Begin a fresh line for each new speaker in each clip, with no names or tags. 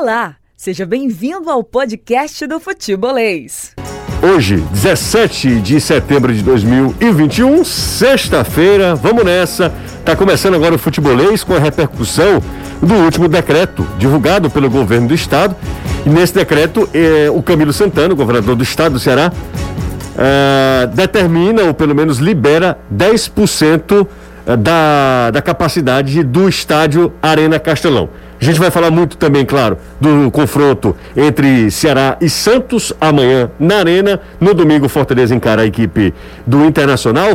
Olá, seja bem-vindo ao podcast do Futebolês.
Hoje, 17 de setembro de 2021, sexta-feira, vamos nessa. Tá começando agora o Futebolês com a repercussão do último decreto divulgado pelo governo do estado. E nesse decreto, eh, o Camilo Santana, governador do estado do Ceará, eh, determina, ou pelo menos libera, 10% da, da capacidade do estádio Arena Castelão. A gente vai falar muito também, claro, do confronto entre Ceará e Santos amanhã na Arena. No domingo, Fortaleza encara a equipe do Internacional.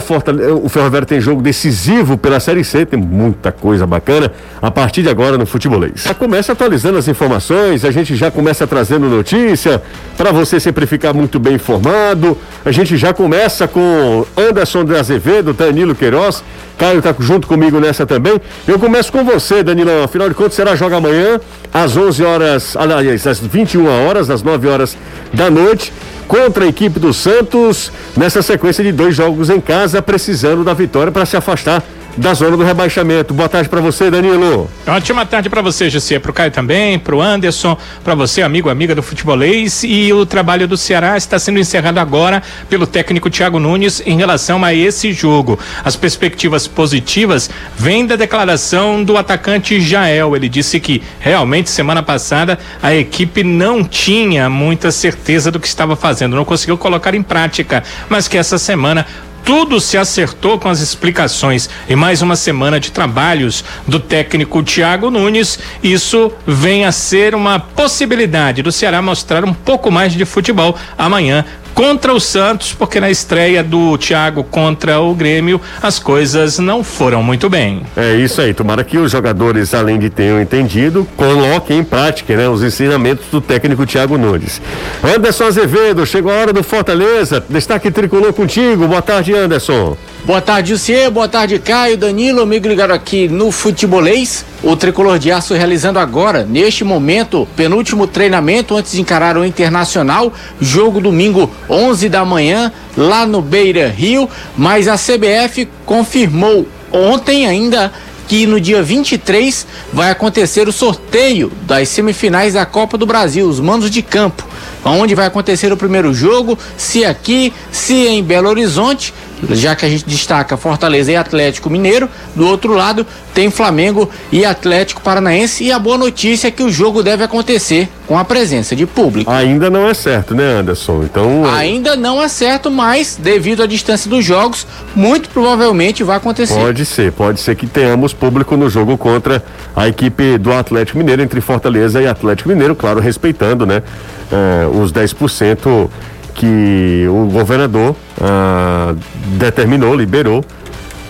O Ferroviário tem jogo decisivo pela Série C, tem muita coisa bacana a partir de agora no futebolês. Já começa atualizando as informações, a gente já começa trazendo notícia para você sempre ficar muito bem informado. A gente já começa com Anderson de Azevedo, Danilo Queiroz. Caio está junto comigo nessa também. Eu começo com você, Danilão. Afinal de contas, será joga amanhã às 11 horas, aliás, às 21 horas, às 9 horas da noite, contra a equipe do Santos, nessa sequência de dois jogos em casa, precisando da vitória para se afastar da zona do rebaixamento. Boa tarde para você, Danilo.
Ótima tarde para você, José, para o Caio também, para o Anderson, para você, amigo, amiga do futebolês. E o trabalho do Ceará está sendo encerrado agora pelo técnico Thiago Nunes em relação a esse jogo. As perspectivas positivas vêm da declaração do atacante Jael. Ele disse que realmente semana passada a equipe não tinha muita certeza do que estava fazendo, não conseguiu colocar em prática, mas que essa semana tudo se acertou com as explicações e mais uma semana de trabalhos do técnico Thiago Nunes. Isso vem a ser uma possibilidade do Ceará mostrar um pouco mais de futebol amanhã contra o Santos, porque na estreia do Thiago contra o Grêmio as coisas não foram muito bem.
É isso aí, tomara que os jogadores, além de terem entendido, coloquem em prática né, os ensinamentos do técnico Thiago Nunes. Anderson Azevedo, chegou a hora do Fortaleza, destaque tricolor contigo, boa tarde Anderson.
Boa tarde, Lucier. Boa tarde, Caio, Danilo, amigo ligado aqui no Futebolês. O Tricolor de Aço realizando agora, neste momento, penúltimo treinamento antes de encarar o Internacional. Jogo domingo, 11 da manhã, lá no Beira Rio. Mas a CBF confirmou ontem ainda que no dia 23 vai acontecer o sorteio das semifinais da Copa do Brasil, os mandos de campo. Onde vai acontecer o primeiro jogo, se aqui, se em Belo Horizonte já que a gente destaca Fortaleza e Atlético Mineiro, do outro lado tem Flamengo e Atlético Paranaense e a boa notícia é que o jogo deve acontecer com a presença de público.
Ainda não é certo, né, Anderson? Então
ainda não é certo, mas devido à distância dos jogos, muito provavelmente vai acontecer.
Pode ser, pode ser que tenhamos público no jogo contra a equipe do Atlético Mineiro entre Fortaleza e Atlético Mineiro, claro, respeitando, né, eh, os 10% que o governador ah, determinou, liberou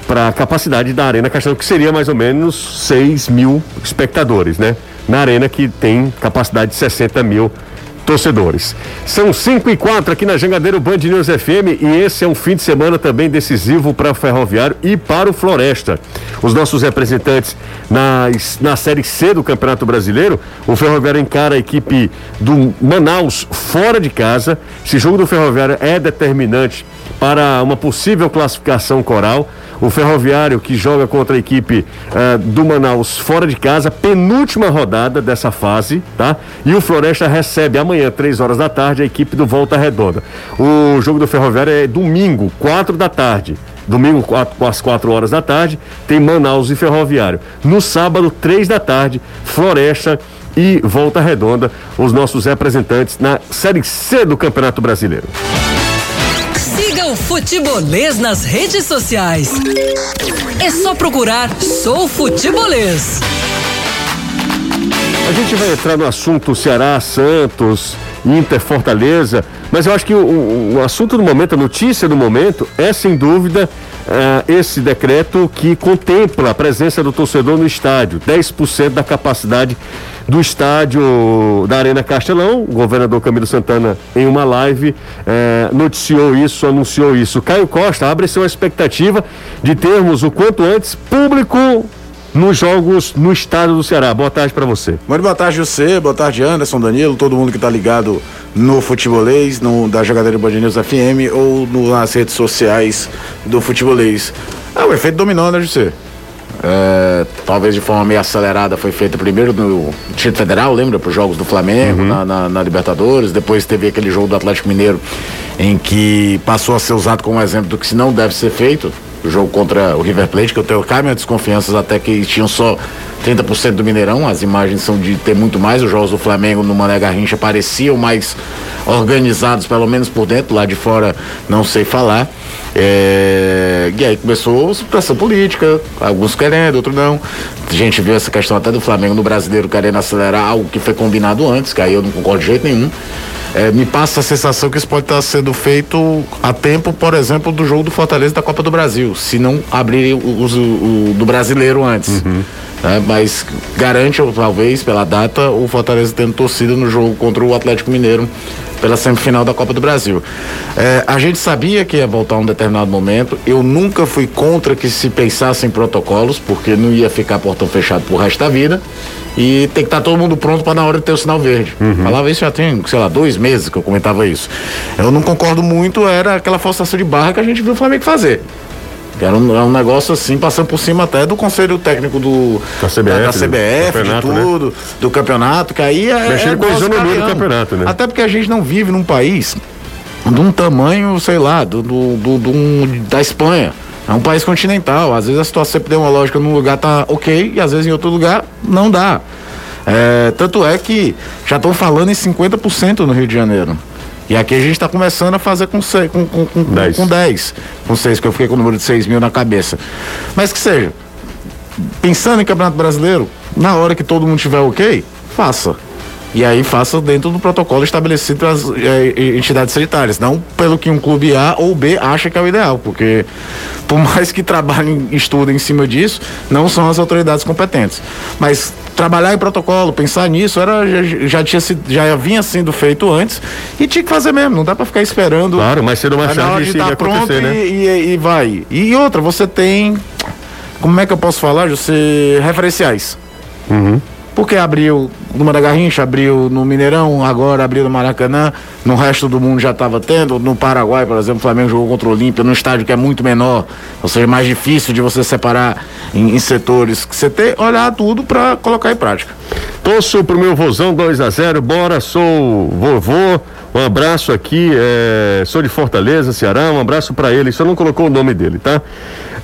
para a capacidade da Arena Castelão, que seria mais ou menos 6 mil espectadores, né? Na Arena que tem capacidade de 60 mil torcedores. São 5 e 4 aqui na Jangadeiro Band News FM e esse é um fim de semana também decisivo para o Ferroviário e para o Floresta. Os nossos representantes na, na Série C do Campeonato Brasileiro, o Ferroviário encara a equipe do Manaus fora de casa. Esse jogo do Ferroviário é determinante para uma possível classificação coral. O Ferroviário que joga contra a equipe uh, do Manaus fora de casa, penúltima rodada dessa fase, tá? E o Floresta recebe amanhã, três horas da tarde, a equipe do Volta Redonda. O jogo do Ferroviário é domingo, quatro da tarde. Domingo, quatro, às 4 horas da tarde, tem Manaus e Ferroviário. No sábado, três da tarde, Floresta e Volta Redonda, os nossos representantes na Série C do Campeonato Brasileiro.
Siga o Futebolês nas redes sociais. É só procurar Sou Futebolês.
A gente vai entrar no assunto Ceará, Santos, Inter, Fortaleza, mas eu acho que o, o assunto do momento, a notícia do momento, é sem dúvida uh, esse decreto que contempla a presença do torcedor no estádio, 10% da capacidade do estádio da Arena Castelão. O governador Camilo Santana, em uma live, eh, noticiou isso, anunciou isso. Caio Costa, abre-se uma expectativa de termos o quanto antes público nos jogos no estado do Ceará. Boa tarde para você.
Muito boa tarde, você. Boa tarde, Anderson, Danilo, todo mundo que está ligado no futebolês, no, da Jogadeira Band News FM ou no, nas redes sociais do futebolês. É o efeito dominó, né, José? É, talvez de forma meio acelerada foi feita primeiro no Distrito Federal, lembra? Para os jogos do Flamengo, uhum. na, na, na, Libertadores. Depois teve aquele jogo do Atlético Mineiro em que passou a ser usado como exemplo do que se não deve ser feito. O jogo contra o River Plate, que eu tenho cá minhas desconfianças até que tinham só 30% do Mineirão. As imagens são de ter muito mais. Os jogos do Flamengo no Mané Garrincha pareciam mais organizados, pelo menos por dentro. Lá de fora, não sei falar. É... E aí começou situação política, alguns querendo, outros não. A gente viu essa questão até do Flamengo no brasileiro querendo acelerar algo que foi combinado antes, que aí eu não concordo de jeito nenhum. É, me passa a sensação que isso pode estar sendo feito a tempo, por exemplo, do jogo do Fortaleza da Copa do Brasil, se não abrir o, o, o do brasileiro antes. Uhum. É, mas garante, talvez, pela data, o Fortaleza tendo torcida no jogo contra o Atlético Mineiro pela semifinal da Copa do Brasil. É, a gente sabia que ia voltar um determinado momento. Eu nunca fui contra que se pensasse em protocolos, porque não ia ficar portão fechado pro resto da vida. E tem que estar todo mundo pronto para na hora ter o sinal verde. Uhum. Falava isso já tem, sei lá, dois meses que eu comentava isso. Eu não concordo muito, era aquela forçação de barra que a gente viu o Flamengo fazer. Era um, era um, negócio assim, passando por cima até do conselho técnico do, da CBF, da, da CBF de né? tudo, né? do campeonato, que aí é.
Mexendo é com a isonomia do campeonato, né?
Até porque a gente não vive num país de um tamanho, sei lá, do, do, do, do da Espanha. É um país continental. Às vezes a situação epidemiológica num lugar tá ok e às vezes em outro lugar não dá. É, tanto é que já estão falando em 50% no Rio de Janeiro. E aqui a gente está começando a fazer com, seis, com, com, com, 10. com 10. Com 6, que eu fiquei com o número de 6 mil na cabeça. Mas que seja, pensando em Campeonato Brasileiro, na hora que todo mundo tiver ok, faça. E aí faça dentro do protocolo estabelecido pelas é, entidades sanitárias, não pelo que um clube A ou B acha que é o ideal, porque por mais que trabalhem, estudem em cima disso, não são as autoridades competentes. Mas trabalhar em protocolo, pensar nisso, era, já, já, tinha, já vinha sendo feito antes e tinha que fazer mesmo, não dá para ficar esperando.
Claro, mas cedo mais tarde isso
tá pronto né? e, e, e, vai. E outra, você tem, como é que eu posso falar, José, referenciais. Uhum. Porque abriu no Maragarrincha, abriu no Mineirão, agora abriu no Maracanã, no resto do mundo já estava tendo. No Paraguai, por exemplo, o Flamengo jogou contra o Olímpia num estádio que é muito menor, ou seja, mais difícil de você separar em, em setores. Que você tem olhar tudo para colocar em prática.
Torço pro meu vozão 2 a 0 bora, sou vovô. Um abraço aqui, é, sou de Fortaleza, Ceará, um abraço para ele, só não colocou o nome dele, tá?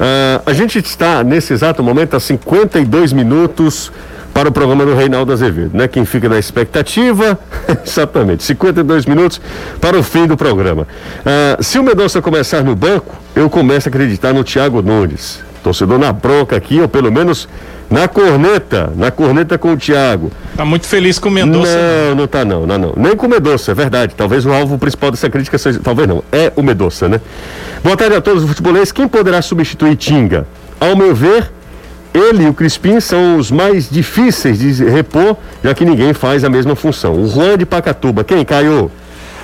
Uh, a gente está nesse exato momento a 52 minutos para o programa do Reinaldo Azevedo, né? Quem fica na expectativa, exatamente, 52 minutos para o fim do programa. Ah, se o Mendonça começar no banco, eu começo a acreditar no Thiago Nunes. Torcedor na bronca aqui, ou pelo menos na corneta, na corneta com o Thiago.
Tá muito feliz com o Mendonça.
Não, né? não tá não, não, não. Nem com o Mendonça, é verdade. Talvez o alvo principal dessa crítica seja, talvez não, é o Mendonça, né? Boa tarde a todos os futebolistas. Quem poderá substituir Tinga? Ao meu ver, ele e o Crispim são os mais difíceis de repor, já que ninguém faz a mesma função. O Juan de Pacatuba, quem, Caio?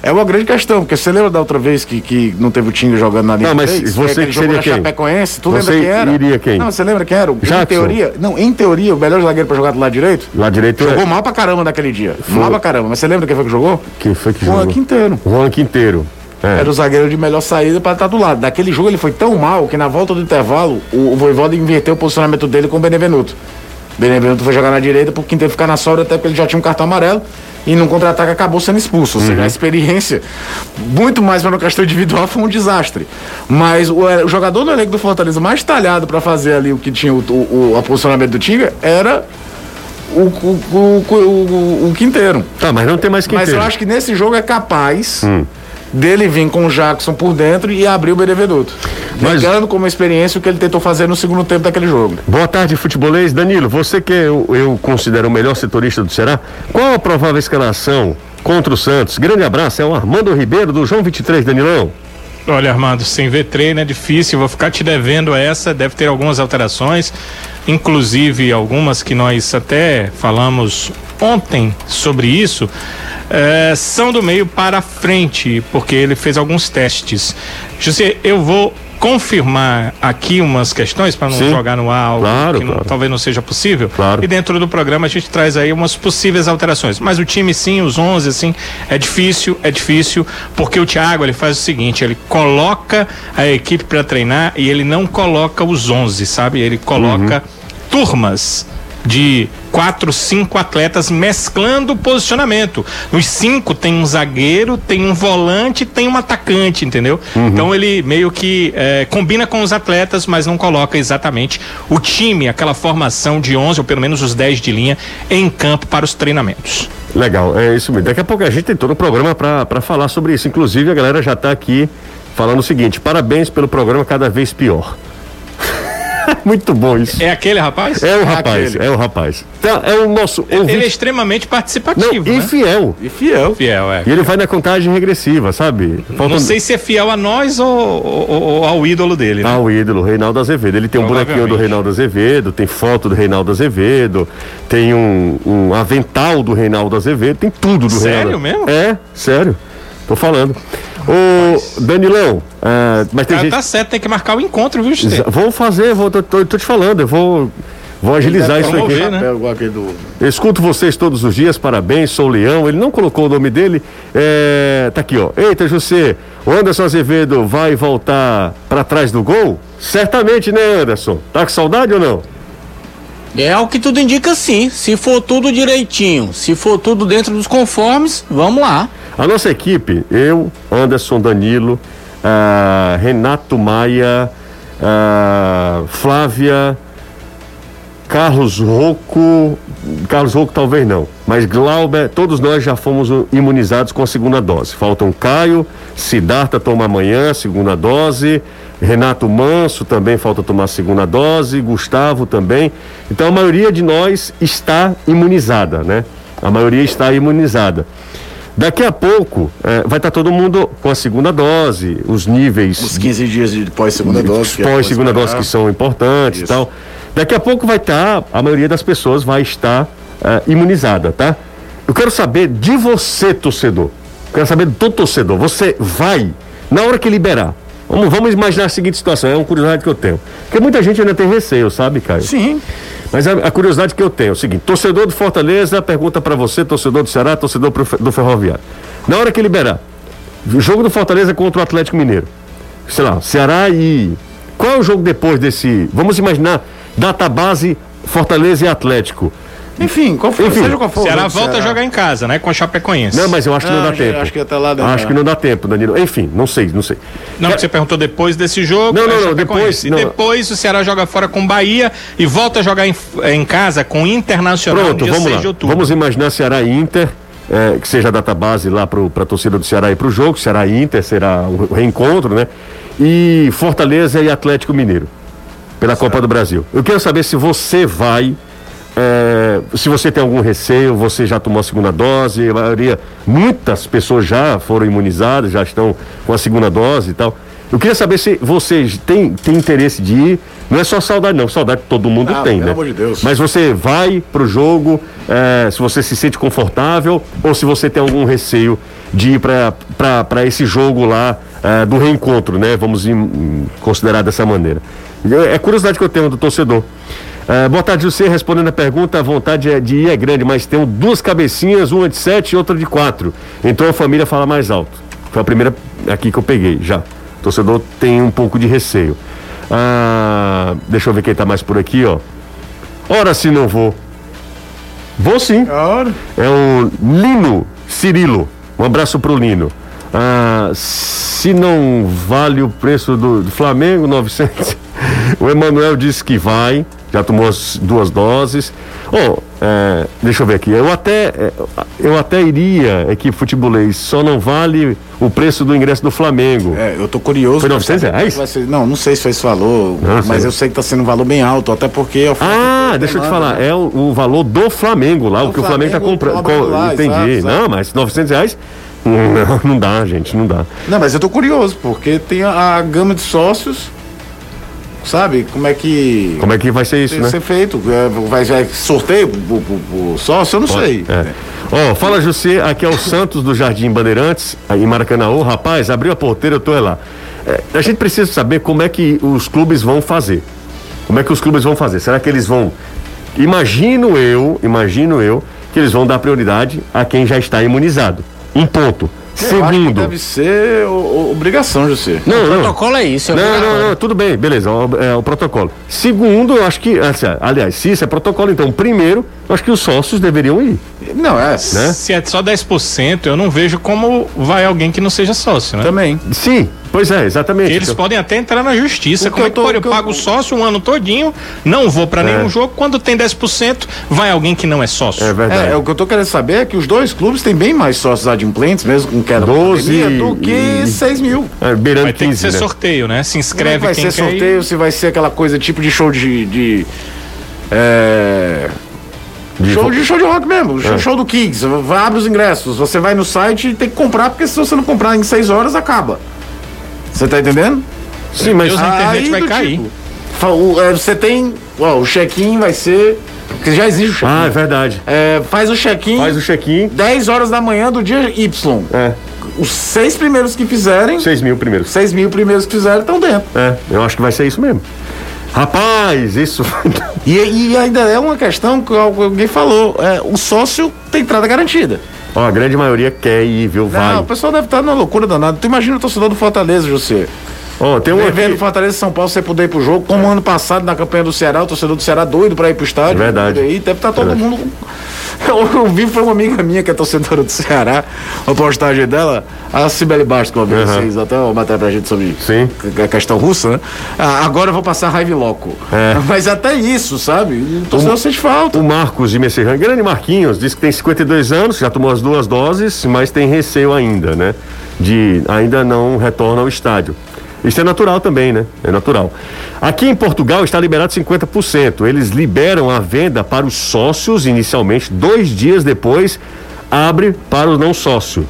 É uma grande questão, porque você lembra da outra vez que, que não teve o Tinga jogando na linha
Não, mas 3, você que seria quem?
Chapecoense, tu
você
lembra quem era?
iria quem?
Não, você lembra quem era? Jackson. Em teoria, não, em teoria, o melhor zagueiro para jogar do lado direito?
Lado direito
Jogou é... mal pra caramba naquele dia. Foi. Mal pra caramba, mas você lembra quem foi que jogou?
Quem foi que
Juan
jogou?
Quinteiro.
Juan Quinteiro.
É. Era o zagueiro de melhor saída para estar do lado. Daquele jogo ele foi tão mal que na volta do intervalo o, o Voivoda inverteu o posicionamento dele com o Benevenuto. Benevenuto foi jogar na direita porque Quinteiro ficar na sobra até porque ele já tinha um cartão amarelo e no contra-ataque acabou sendo expulso. Ou seja, uhum. a experiência, muito mais pela questão individual, foi um desastre. Mas o, o jogador do elenco do Fortaleza mais talhado para fazer ali o que tinha o, o, o posicionamento do Tinga era o, o, o, o, o, Quinteiro.
Tá, mas não tem mais Quinteiro.
Mas eu acho que nesse jogo é capaz. Hum dele vir com o Jackson por dentro e abrir o Benevenuto. Mas... Negando como experiência o que ele tentou fazer no segundo tempo daquele jogo.
Boa tarde, futebolês. Danilo, você que eu, eu considero o melhor setorista do Ceará, qual a provável escalação contra o Santos? Grande abraço, é o Armando Ribeiro do João 23, Danilão.
Olha, Armando, sem ver treino é difícil, vou ficar te devendo essa, deve ter algumas alterações, inclusive algumas que nós até falamos ontem sobre isso. É, são do meio para frente, porque ele fez alguns testes. José, eu vou confirmar aqui umas questões para não Sim, jogar no ar algo claro, que não, claro. talvez não seja possível.
Claro.
E dentro do programa a gente traz aí umas possíveis alterações. Mas o time sim, os 11 assim, é difícil, é difícil, porque o Thiago ele faz o seguinte, ele coloca a equipe para treinar e ele não coloca os 11, sabe? Ele coloca uhum turmas de quatro, cinco atletas mesclando o posicionamento. Nos cinco tem um zagueiro, tem um volante, tem um atacante, entendeu? Uhum. Então ele meio que é, combina com os atletas, mas não coloca exatamente o time, aquela formação de 11 ou pelo menos os 10 de linha em campo para os treinamentos.
Legal, é isso mesmo. Daqui a pouco a gente tem todo o programa para falar sobre isso. Inclusive a galera já está aqui falando o seguinte: parabéns pelo programa cada vez pior. Muito bom isso.
É aquele rapaz?
É o rapaz, é, é o rapaz. Então, é o nosso.
Ouvinte... Ele é extremamente participativo.
Não, e
né?
fiel.
E fiel. Fiel, é.
E ele vai na contagem regressiva, sabe?
Faltam... Não sei se é fiel a nós ou, ou, ou ao ídolo dele. Né?
Ao ídolo, Reinaldo Azevedo. Ele tem um bonequinho do Reinaldo Azevedo, tem foto do Reinaldo Azevedo, tem um, um avental do Reinaldo Azevedo, tem tudo do
sério
Reinaldo.
Sério mesmo?
É, sério. Tô falando. Ô, Danilão, uh, mas tem
Cara,
gente...
tá certo, tem que marcar o encontro, viu, José?
Vou fazer, vou, tô, tô, tô, te falando, eu vou, vou agilizar isso aqui.
Né?
Eu escuto vocês todos os dias, parabéns, sou o Leão, ele não colocou o nome dele, é, tá aqui, ó. Eita, José, o Anderson Azevedo vai voltar para trás do gol? Certamente, né, Anderson? Tá com saudade ou não?
É o que tudo indica sim. Se for tudo direitinho, se for tudo dentro dos conformes, vamos lá.
A nossa equipe, eu, Anderson Danilo, uh, Renato Maia, uh, Flávia, Carlos Rocco, Carlos Rocco talvez não, mas Glauber, todos nós já fomos imunizados com a segunda dose. Faltam Caio, Siddhartha toma amanhã, segunda dose, Renato Manso também falta tomar a segunda dose, Gustavo também. Então a maioria de nós está imunizada, né? A maioria está imunizada. Daqui a pouco é, vai estar tá todo mundo com a segunda dose, os níveis.
Os 15 dias de pós-segunda dose.
Pós-segunda dose que são importantes e tal. Daqui a pouco vai estar, tá, a maioria das pessoas vai estar é, imunizada, tá? Eu quero saber de você, torcedor. Quero saber do torcedor. Você vai, na hora que liberar, Vamos, vamos imaginar a seguinte situação, é uma curiosidade que eu tenho. Porque muita gente ainda tem receio, sabe, Caio?
Sim.
Mas a, a curiosidade que eu tenho é o seguinte: torcedor do Fortaleza pergunta para você, torcedor do Ceará, torcedor do Ferroviário. Na hora que liberar, o jogo do Fortaleza contra o Atlético Mineiro. Sei lá, Ceará e. Qual é o jogo depois desse. Vamos imaginar, database Fortaleza e Atlético.
Enfim, qual for, Enfim, seja qual for. Ceará volta Ceará. a jogar em casa, né? Com a Chapecoense.
Não, mas eu acho que não, não dá acho, tempo.
Acho que até lá dá.
Acho que não dá tempo, Danilo. Enfim, não sei, não sei.
Não, é... você perguntou depois desse jogo.
Não, não, não. Depois,
e depois o Ceará joga fora com Bahia e volta a jogar em, em casa com Internacional
Pronto, no vamos lá. Vamos imaginar Ceará e Inter. É, que seja a database lá para a torcida do Ceará e para o jogo, Ceará e Inter será o reencontro, né? E Fortaleza e Atlético Mineiro, pela. Copa do Brasil. Eu quero saber se você vai é, se você tem algum receio, você já tomou a segunda dose, a maioria, muitas pessoas já foram imunizadas, já estão com a segunda dose e tal. Eu queria saber se vocês têm, têm interesse de ir. Não é só saudade, não. Saudade todo mundo ah, tem,
pelo
né?
Amor de Deus.
Mas você vai pro jogo, é, se você se sente confortável ou se você tem algum receio de ir para esse jogo lá é, do reencontro, né? Vamos considerar dessa maneira. É curiosidade que eu tenho do torcedor. Uh, boa tarde, você respondendo a pergunta, a vontade é de ir é grande, mas tem duas cabecinhas, uma de sete e outra de quatro. Então a família fala mais alto. Foi a primeira aqui que eu peguei, já. O torcedor tem um pouco de receio. Uh, deixa eu ver quem está mais por aqui, ó. Ora se não vou. Vou sim. É o Lino Cirilo. Um abraço pro Lino. Uh, se não vale o preço do, do Flamengo, 900. o Emanuel disse que vai já tomou as duas doses. Oh, é, deixa eu ver aqui. Eu até, é, eu até iria, equipe futebolês, só não vale o preço do ingresso do Flamengo.
É, eu tô curioso.
Foi 900 reais?
Ser, não, não sei se foi esse valor, não, mas sei. eu sei que tá sendo um valor bem alto, até porque.
É ah, deixa eu te falar, né? é o, o, valor do Flamengo lá, o que o Flamengo tá comprando. Com, entendi. Exato, não, mas 900 reais. Não, não dá, gente, não dá.
Não, mas eu tô curioso, porque tem a, a gama de sócios sabe? Como é que.
Como é que vai ser isso, né?
ser feito. É, vai, vai sorteio o sócio, eu não Pode, sei.
É. Ó, oh, fala José, aqui é o Santos do Jardim Bandeirantes, em Maracanã. Ô, rapaz, abriu a porteira, eu tô lá. É, a gente precisa saber como é que os clubes vão fazer. Como é que os clubes vão fazer? Será que eles vão. Imagino eu, imagino eu, que eles vão dar prioridade a quem já está imunizado. Um ponto. Segundo.
Deve ser o- o- obrigação, José.
Não,
o
não.
protocolo é isso. É
Não, não, não, tudo bem, beleza, o- é o protocolo. Segundo, eu acho que, assim, aliás, se isso é protocolo, então, primeiro, eu acho que os sócios deveriam ir.
Não, é.
Né?
Se é só 10%, eu não vejo como vai alguém que não seja sócio, né?
Também.
Sim, pois é, exatamente.
Eles
Então,
podem até entrar na justiça.
O
Como é
eu
que
tô-
pode? Eu
eu-
pago sócio um ano todinho, não vou pra nenhum jogo. Quando tem 10%, vai alguém que não é sócio.
é verdade.
É, é, o que eu tô querendo saber é que os dois clubes têm bem mais sócios adimplentes, mesmo com queda da
12
pandemia, do que
e-
6 mil.
É, beirando
Vai ter
15,
que ser
né?
sorteio, né? Se
é
inscreve
que vai
quem
ser
quer ir.
sorteio, se vai ser aquela coisa tipo de show de. de é,
De-
show, de show de rock mesmo, show,
É.
show do Kings. Abre os ingressos, você vai no site e tem que comprar, porque se você não comprar em 6 horas, acaba. Você tá entendendo?
Sim, mas...
Deus, a internet vai
do
cair.
tipo, você tem. Ó, o check-in vai ser. Porque já existe o check-in.
Ah, é verdade.
É, faz o check-in
Faz o check-in.
10 horas da manhã do dia Y.
É,
Os seis primeiros que fizerem,
6 mil primeiros.
6 mil primeiros que fizerem estão dentro.
É, eu acho que vai ser isso mesmo. Rapaz, isso.
E, e ainda é uma questão que alguém falou: é, o sócio tem entrada garantida.
Ó, a grande maioria quer ir, viu? Vai.
Não, o pessoal deve estar numa loucura danada. Tu imagina o torcedor do Fortaleza, José.
Ó, tem um
Vendo
aqui.
Fortaleza São Paulo você poder ir pro jogo, como ano passado na campanha do Ceará, o torcedor do Ceará doido pra ir pro estádio.
É verdade.
Aí deve estar todo
Verdade.
mundo. Eu vi, foi uma amiga minha que é torcedora do Ceará, uma postagem dela, a Cibele Bastos, que vez
Aham.
fez até matéria pra gente sobre
Sim.
a questão russa, né? Ah, agora eu vou passar raiva loco.
É.
Mas até isso, sabe? O torcedor sente falta.
O Marcos de Messerran, grande Marquinhos, disse que tem 52 anos, já tomou as duas doses, mas tem receio ainda, né? De ainda não retorna ao estádio. Isso é natural também, né? É natural. Aqui em Portugal está liberado 50%. Eles liberam a venda para os sócios inicialmente, dois dias depois abre para o não sócio.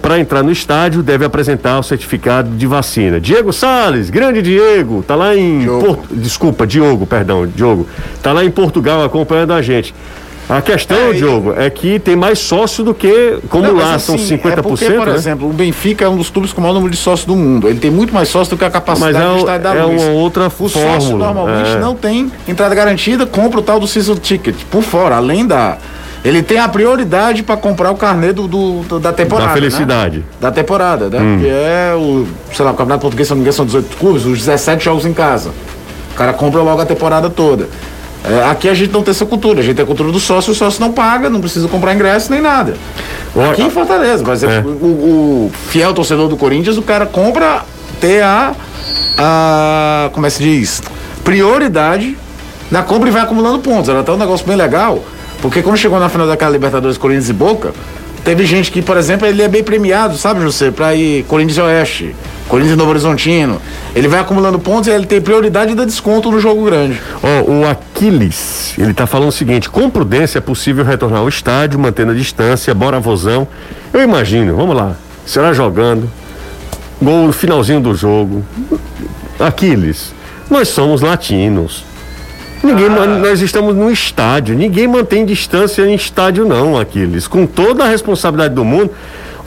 para entrar no estádio, deve apresentar o certificado de vacina. Diego Sales, grande Diego, tá lá em
Diogo.
Porto, desculpa, Diogo, perdão, Diogo, tá lá em Portugal acompanhando a gente. A questão,
É,
Diogo, é que tem mais sócio do que, como
Não,
lá
mas,
são
assim,
50%,
É porque, por
né?
exemplo, o Benfica é um dos clubes com o maior número de sócios do mundo. Ele tem muito mais sócios do que a capacidade
Mas é
do
o-
estádio da
é
Luz.
uma outra
O sócio
fórmula,
normalmente
é.
não tem entrada garantida, compra o tal do season ticket por fora, além da. Ele tem a prioridade para comprar o carnê do, do- da temporada.
Da felicidade. Hum.
Né? Da temporada, né? Que é o, sei lá, o Campeonato Português, se não me engano, são 18 clubes, os 17 jogos em casa. O cara compra logo a temporada toda. É, aqui a gente não tem essa cultura, a gente tem a cultura do sócio, o sócio não paga, não precisa comprar ingresso nem nada. Aqui em Fortaleza, por exemplo,
É.
o, o fiel torcedor do Corinthians, o cara compra ter a, a como é que se diz? Prioridade na compra e vai acumulando pontos. Era até um negócio bem legal, porque quando chegou na final daquela Libertadores Corinthians e Boca, teve gente que, por exemplo, ele é bem premiado, sabe, José, pra ir Corinthians e Oeste, Corinthians Novo Horizontino. Ele vai acumulando pontos e ele tem prioridade e dá desconto no jogo grande.
Ó, o Aquiles, ele tá falando o seguinte: com prudência é possível retornar ao estádio, mantendo a distância, bora vozão. Eu imagino, vamos lá, será jogando, gol no finalzinho do jogo. Aquiles, nós somos latinos. Ninguém, nós, nós estamos no estádio. Ninguém mantém distância em estádio, não, Aquiles. Com toda a responsabilidade do mundo,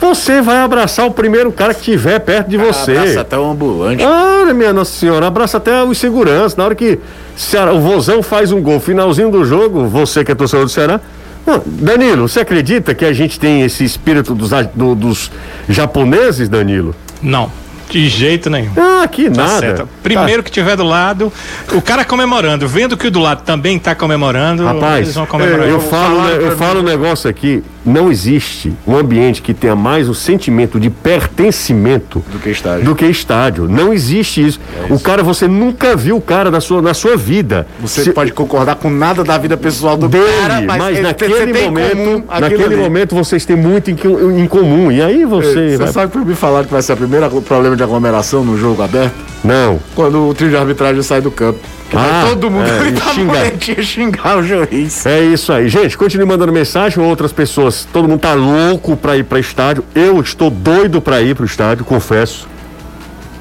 você vai abraçar o primeiro cara que estiver perto de você.
Abraça até o ambulante.
Olha, minha Nossa Senhora, abraça até os seguranças. Na hora que Ceará- o Vozão faz um gol, finalzinho do jogo, você que é torcedor do Ceará. Não, Danilo, você acredita que a gente tem esse espírito dos, do- dos japoneses, Danilo?
Não, de jeito nenhum.
Ah, que
Tá
nada.
certo. Primeiro que tiver do lado, o cara comemorando, vendo que o do lado também tá comemorando,
Rapaz,
eles vão comemorar.
eu falo,
falaram
né, eu
pra
falo um negócio aqui. Não existe um ambiente que tenha mais o sentimento de pertencimento
Do que estádio.
do que estádio. Não existe isso. o cara, você nunca viu o cara na sua, na sua vida.
Você
Se-
pode concordar com nada da vida pessoal do
dele,
cara,
mas,
mas, ele-
naquele momento,
comum
naquele
ali.
momento vocês têm muito em, em comum. E aí você,
Você
vai-
sabe que me falaram que vai ser o primeiro problema de aglomeração no jogo aberto?
Não.
Quando o trio de arbitragem sai do campo.
Ah,
todo mundo
é, e
gritar
xingar.
boletim, xingar o juiz.
É isso aí. Gente, continue mandando mensagem. Outras pessoas, todo mundo tá louco pra ir pra estádio. Eu estou doido pra ir pro estádio, confesso.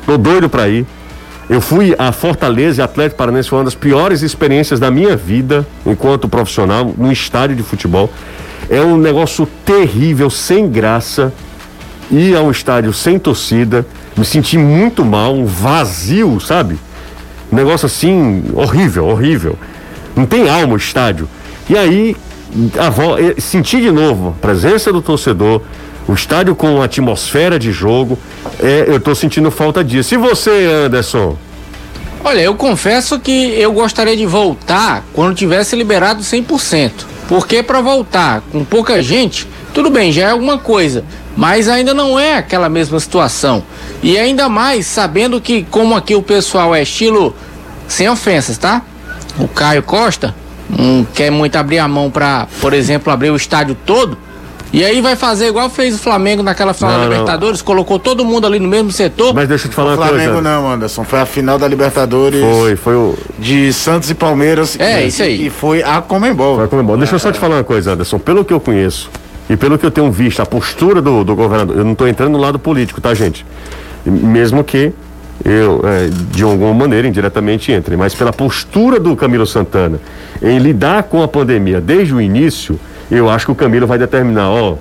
Tô doido pra ir. Eu fui a Fortaleza e Atlético Paranense foi uma das piores experiências da minha vida enquanto profissional no estádio de futebol. É um negócio terrível, sem graça. Ir a um estádio sem torcida, me senti muito mal, um vazio, sabe? Um negócio assim, horrível, horrível. Não tem alma o estádio. E aí, a vo... sentir de novo a presença do torcedor, O estádio com atmosfera de jogo, é, eu tô sentindo falta disso. E você, Anderson?
Olha, eu confesso que eu gostaria de voltar quando tivesse liberado 100%. Porque para voltar com pouca gente, tudo bem, já é alguma coisa, mas ainda não é aquela mesma situação. E ainda mais sabendo que como aqui o pessoal é estilo sem ofensas, tá? O Caio Costa não quer muito abrir a mão para, por exemplo, abrir o estádio todo. E aí vai fazer igual fez o Flamengo naquela final
Não,
da
não.
Libertadores, colocou todo mundo ali no mesmo setor.
Mas deixa eu te falar
O
uma
Flamengo
coisa.
não, Anderson. Foi a final da Libertadores
Foi, foi o.
de Santos e Palmeiras.
É,
e,
isso aí.
E foi a Comembol.
Vai comer bola. Deixa eu só te falar uma coisa, Anderson. Pelo que eu conheço e pelo que eu tenho visto, a postura do, do governador, eu não estou entrando no lado político, tá, gente? Mesmo que eu, é, de alguma maneira, indiretamente entre, mas pela postura do Camilo Santana em lidar com a pandemia desde o início, eu acho que o Camilo vai determinar, ó,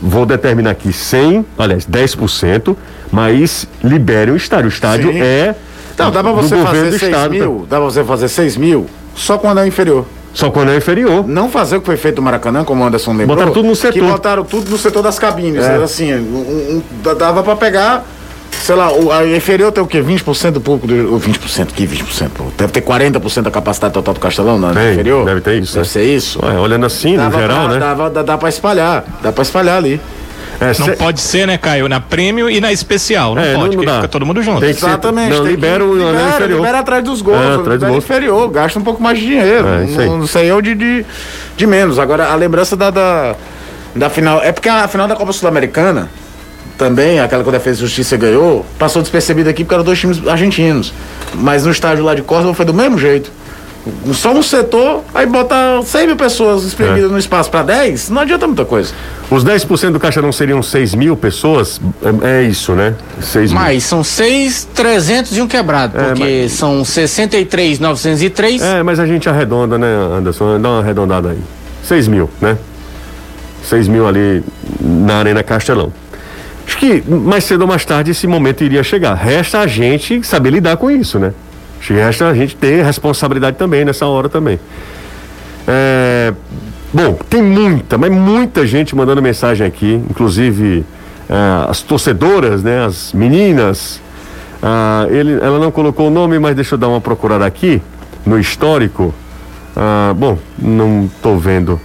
vou determinar aqui 100, aliás, 10%, mas libere o estádio. O estádio
Sim.
é.
Não, dá pra
do
você fazer
do
6
estado,
mil, dá pra você fazer 6 mil só quando é inferior.
Só quando é inferior.
Não fazer o que foi feito no Maracanã, como o Anderson lembrou.
Botaram tudo no
Que
setor.
botaram tudo no setor das cabines.
É.
Era assim, um- um- dava pra pegar, sei lá, o, a inferior tem o quê? 20% do público do. ou 20%, que 20%? Pô, deve ter 40% da capacidade total do Castelão na na
Tem,
inferior.
deve ter isso,
Deve
né?
ser isso.
Ué, olhando assim, no
Dava
geral,
pra,
né?
Dava, dá, dá pra espalhar. Dá pra espalhar ali.
É,
Não
cê-
pode ser, né, Caio? Na prêmio e na especial. Não
É, não-
pode,
não
porque
dá.
fica todo mundo junto.
Tem que ser-
Exatamente.
não,
tem
libera
que,
o anel
libera,
inferior.
libera atrás dos gols.
É, atrás do
inferior, gasta um pouco mais de dinheiro.
É, isso aí.
não, não sei eu de, de, de menos. Agora, a lembrança da, da, da final. É porque a final da Copa Sul-Americana, também, aquela que a Defesa e Justiça ganhou, passou despercebida aqui porque eram dois times argentinos. Mas no estádio lá de Córdoba foi do mesmo jeito. Só um setor, aí botar 100 mil pessoas espremidas
É.
no espaço para 10, não adianta muita coisa.
Os 10% do caixa não seriam 6 mil pessoas? É, é isso, né? 6 mil.
Mas são 6,300 e um quebrado,
É,
porque são 63,903.
É, mas a gente arredonda, né, Anderson? Dá uma arredondada aí. 6 mil, né? 6 mil ali na Arena Castelão. Acho que mais cedo ou mais tarde esse momento iria chegar. Resta a gente saber lidar com isso, né? Resta a gente ter responsabilidade também nessa hora também. É, bom, tem muita, mas muita gente mandando mensagem aqui, inclusive é, as torcedoras, né, as meninas. Ah, ele, ela não colocou o nome, mas deixa eu dar uma procurada aqui no histórico. Ah, bom, não estou vendo.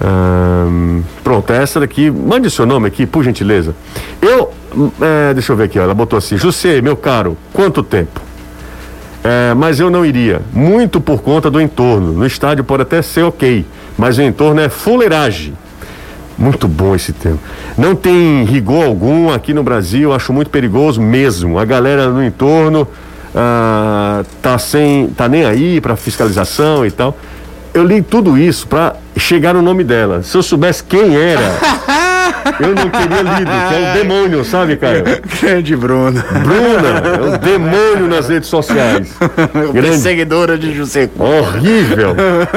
Ahn, pronto, essa daqui, mande seu nome aqui, por gentileza. Eu, hum, é, deixa eu ver aqui, ó, ela botou assim: José, meu caro, quanto tempo? É, mas eu não iria, muito por conta do entorno. No estádio pode até ser ok, mas o entorno é fuleiragem. Muito bom esse termo. Não tem rigor algum aqui no Brasil, acho muito perigoso mesmo. A galera no entorno ah, tá sem, tá nem aí para fiscalização e tal. Eu li tudo isso para chegar no nome dela. Se eu soubesse quem era, eu não teria lido, que é o demônio, sabe, Caio?
Grande Bruno.
Bruna, é o demônio nas redes sociais. Grande,
Perseguidora de José
horrível.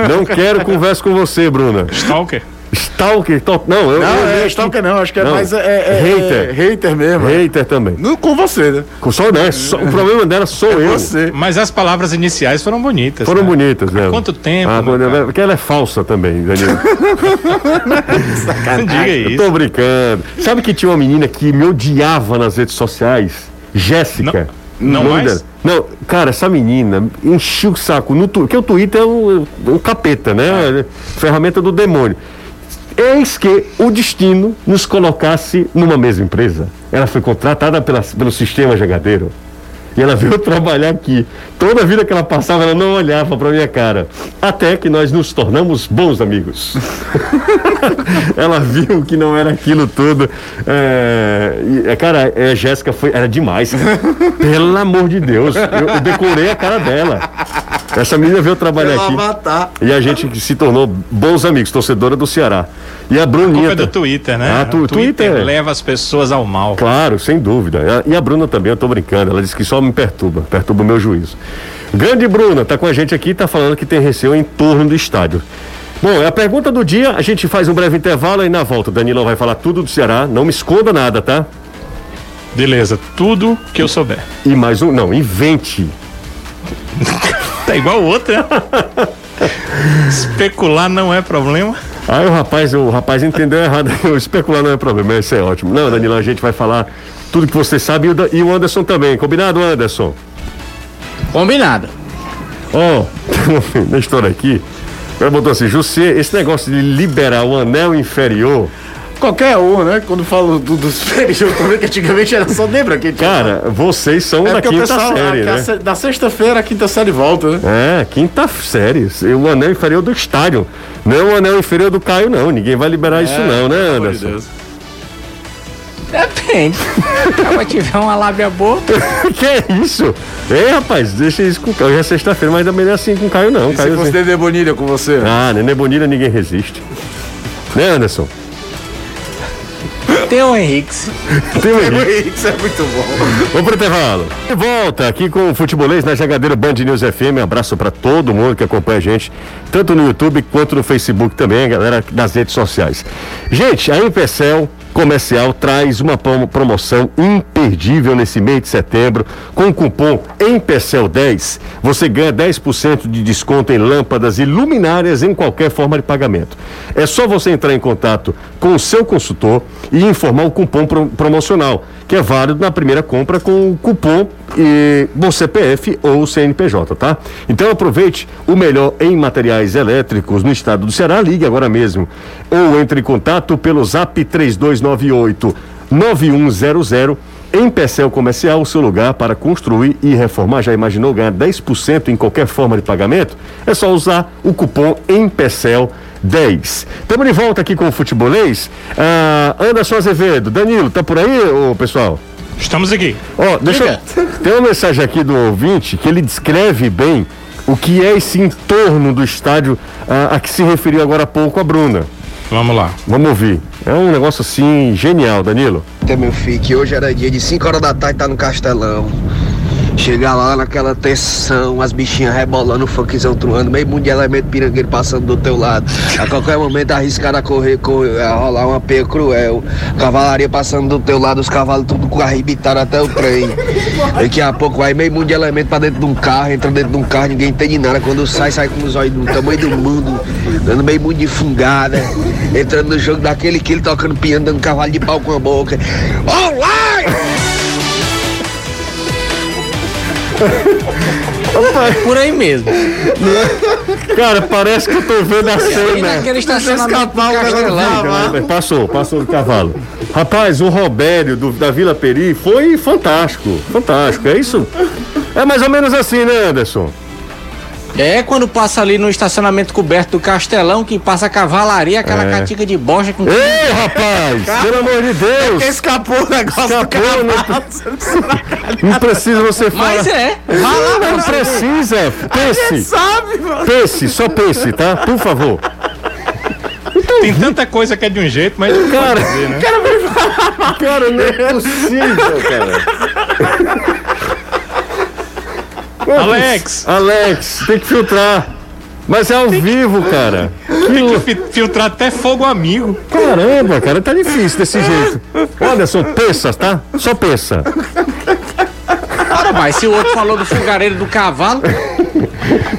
Não quero conversa com você, Bruna.
Stalker.
Stalker, to- não, eu
Não,
eu
é stalker não, acho que é
Não,
mais é, é-
hater.
é hater mesmo.
Hater também.
Não com você, né?
Com só, né? Só- o problema dela sou eu.
Você.
Mas as palavras iniciais foram bonitas.
Foram
né?
bonitas, né?
quanto tempo,
Ah,
né,
porque ela é falsa também, Danilo.
Não diga
Eu
isso.
tô brincando. Sabe que tinha uma menina que me odiava nas redes sociais? Jéssica.
Não- não mais?
Não, cara, essa menina enchia o saco. No, tu- porque o Twitter é o, o capeta, né? Ferramenta do demônio. Eis que o destino nos colocasse numa mesma empresa. Ela foi contratada pela, pelo sistema jogadeiro. E ela veio trabalhar aqui. Toda a vida que ela passava, ela não olhava pra minha cara. Até que nós nos tornamos bons amigos. ela viu que não era aquilo tudo. É, e, é, cara, é, Jéssica foi. Era demais. cara. Pelo amor de Deus. Eu, eu decorei a cara dela. Essa menina veio trabalhar aqui.
avatar.
E a gente se tornou bons amigos, torcedora do Ceará. E a
A
Bruninha.
culpa é do Twitter, né?
Ah, tu-
o Twitter,
Twitter.
leva as pessoas ao mal.
Claro, sem dúvida. E a Bruna também, eu tô brincando. Ela disse que só me perturba, perturba o meu juízo. Grande Bruna, tá com a gente aqui, tá falando que tem receio em torno do estádio. Bom, é a pergunta do dia, a gente faz um breve intervalo e na volta o Danilo vai falar tudo do Ceará. Não me esconda nada, tá?
Beleza, tudo que eu souber.
E mais um, não, invente.
Tá igual o outro, né? Especular não é problema.
Aí o rapaz, o rapaz entendeu errado. Especular não é problema, isso é ótimo. Não, Danilo, a gente vai falar tudo que você sabe e o Anderson também. Combinado, Anderson?
Combinado.
Ó, oh, na história aqui, ela botou assim, José, esse negócio de liberar o anel inferior.
Qualquer um, né? Quando falo do, dos superior também, que antigamente era só lembra que
Cara, vocês são é da quinta pessoal, série, né?
Da sexta-feira a quinta série volta, né?
É, quinta série. O anel inferior do estádio. Não é o anel inferior do Caio, não. Ninguém vai liberar é, isso, não, né, Anderson? De
Depende. Se tiver uma lábia boa.
que é isso? Ei, rapaz, deixa isso com o Caio. Hoje é sexta-feira, mas também não é assim com o Caio, não.
E
Caio,
se fosse
assim...
Bonilha com você?
Ah, Nenê Bonilha ninguém resiste. Né, Anderson?
Tem o Henrique.
Tem o Henrique, é muito bom. Vamos pro intervalo. De volta aqui com o Futebolês na Jagadeira Band News FM. Um abraço para todo mundo que acompanha a gente, tanto no YouTube quanto no Facebook também, galera das redes sociais. Gente, a Impecel Comercial traz uma promoção imperdível nesse mês de setembro. Com o cupom EMPECEL10, você ganha 10% de desconto em lâmpadas e luminárias em qualquer forma de pagamento. É só você entrar em contato com o seu consultor e informar o cupom promocional, que é válido na primeira compra com o cupom e, bom CPF ou CNPJ, tá? Então aproveite o melhor em materiais elétricos no estado do Ceará, ligue agora mesmo ou entre em contato pelo Zap 3298 9100 em Pecel Comercial, o seu lugar para construir e reformar. Já imaginou ganhar 10% em qualquer forma de pagamento? É só usar o cupom EMPECEL 10. Estamos de volta aqui com o futebolês. Ah, Anderson Azevedo, Danilo, tá por aí, ô, pessoal?
Estamos aqui.
Ó, oh, deixa eu. Tem uma mensagem aqui do ouvinte que ele descreve bem o que é esse entorno do estádio a, a que se referiu agora há pouco a Bruna.
Vamos lá.
Vamos ouvir. É um negócio assim genial, Danilo.
Até meu filho, que hoje era dia de 5 horas da tarde, tá no Castelão. Chegar lá naquela tensão, as bichinhas rebolando, o funkzão truando, meio mundo de elemento pirangueiro passando do teu lado. A qualquer momento arriscado a correr, correr a rolar uma peia cruel. Cavalaria passando do teu lado, os cavalos tudo arrebitaram até o trem. Daqui a pouco vai meio mundo de elemento pra dentro de um carro, entra dentro de um carro, ninguém entende nada. Quando sai, sai com os olhos do tamanho do mundo, dando meio mundo de fungada, entrando no jogo daquele que ele tocando piano, dando cavalo de pau com a boca. Olá!
Por aí mesmo.
Cara, parece que eu tô vendo a cena.
Naquele estacionamento do
Passou, passou do cavalo. Rapaz, o Robério do, da Vila Peri foi fantástico. Fantástico. É isso? É mais ou menos assim, né, Anderson?
É quando passa ali no estacionamento coberto do Castelão, que passa a cavalaria, aquela é. catica de bocha com.
Ei, rapaz! pelo amor de Deus!
É escapou o negócio escapou, do
não, não precisa você falar.
Mas é. Vai lá,
não precisa. Pense.
sabe, mano.
Pense, só pense, tá? Por favor.
Então, Tem tanta coisa que é de um jeito, mas
cara, dizer, né? cara, cara, não é possível, cara.
Alex!
Alex, tem que filtrar. Mas é ao tem vivo, que... cara.
Tem que filtrar até fogo amigo.
Caramba, cara, tá difícil desse jeito. Anderson, pensa, tá? Só pensa.
Ora, mas se o outro falou do fogareiro do cavalo.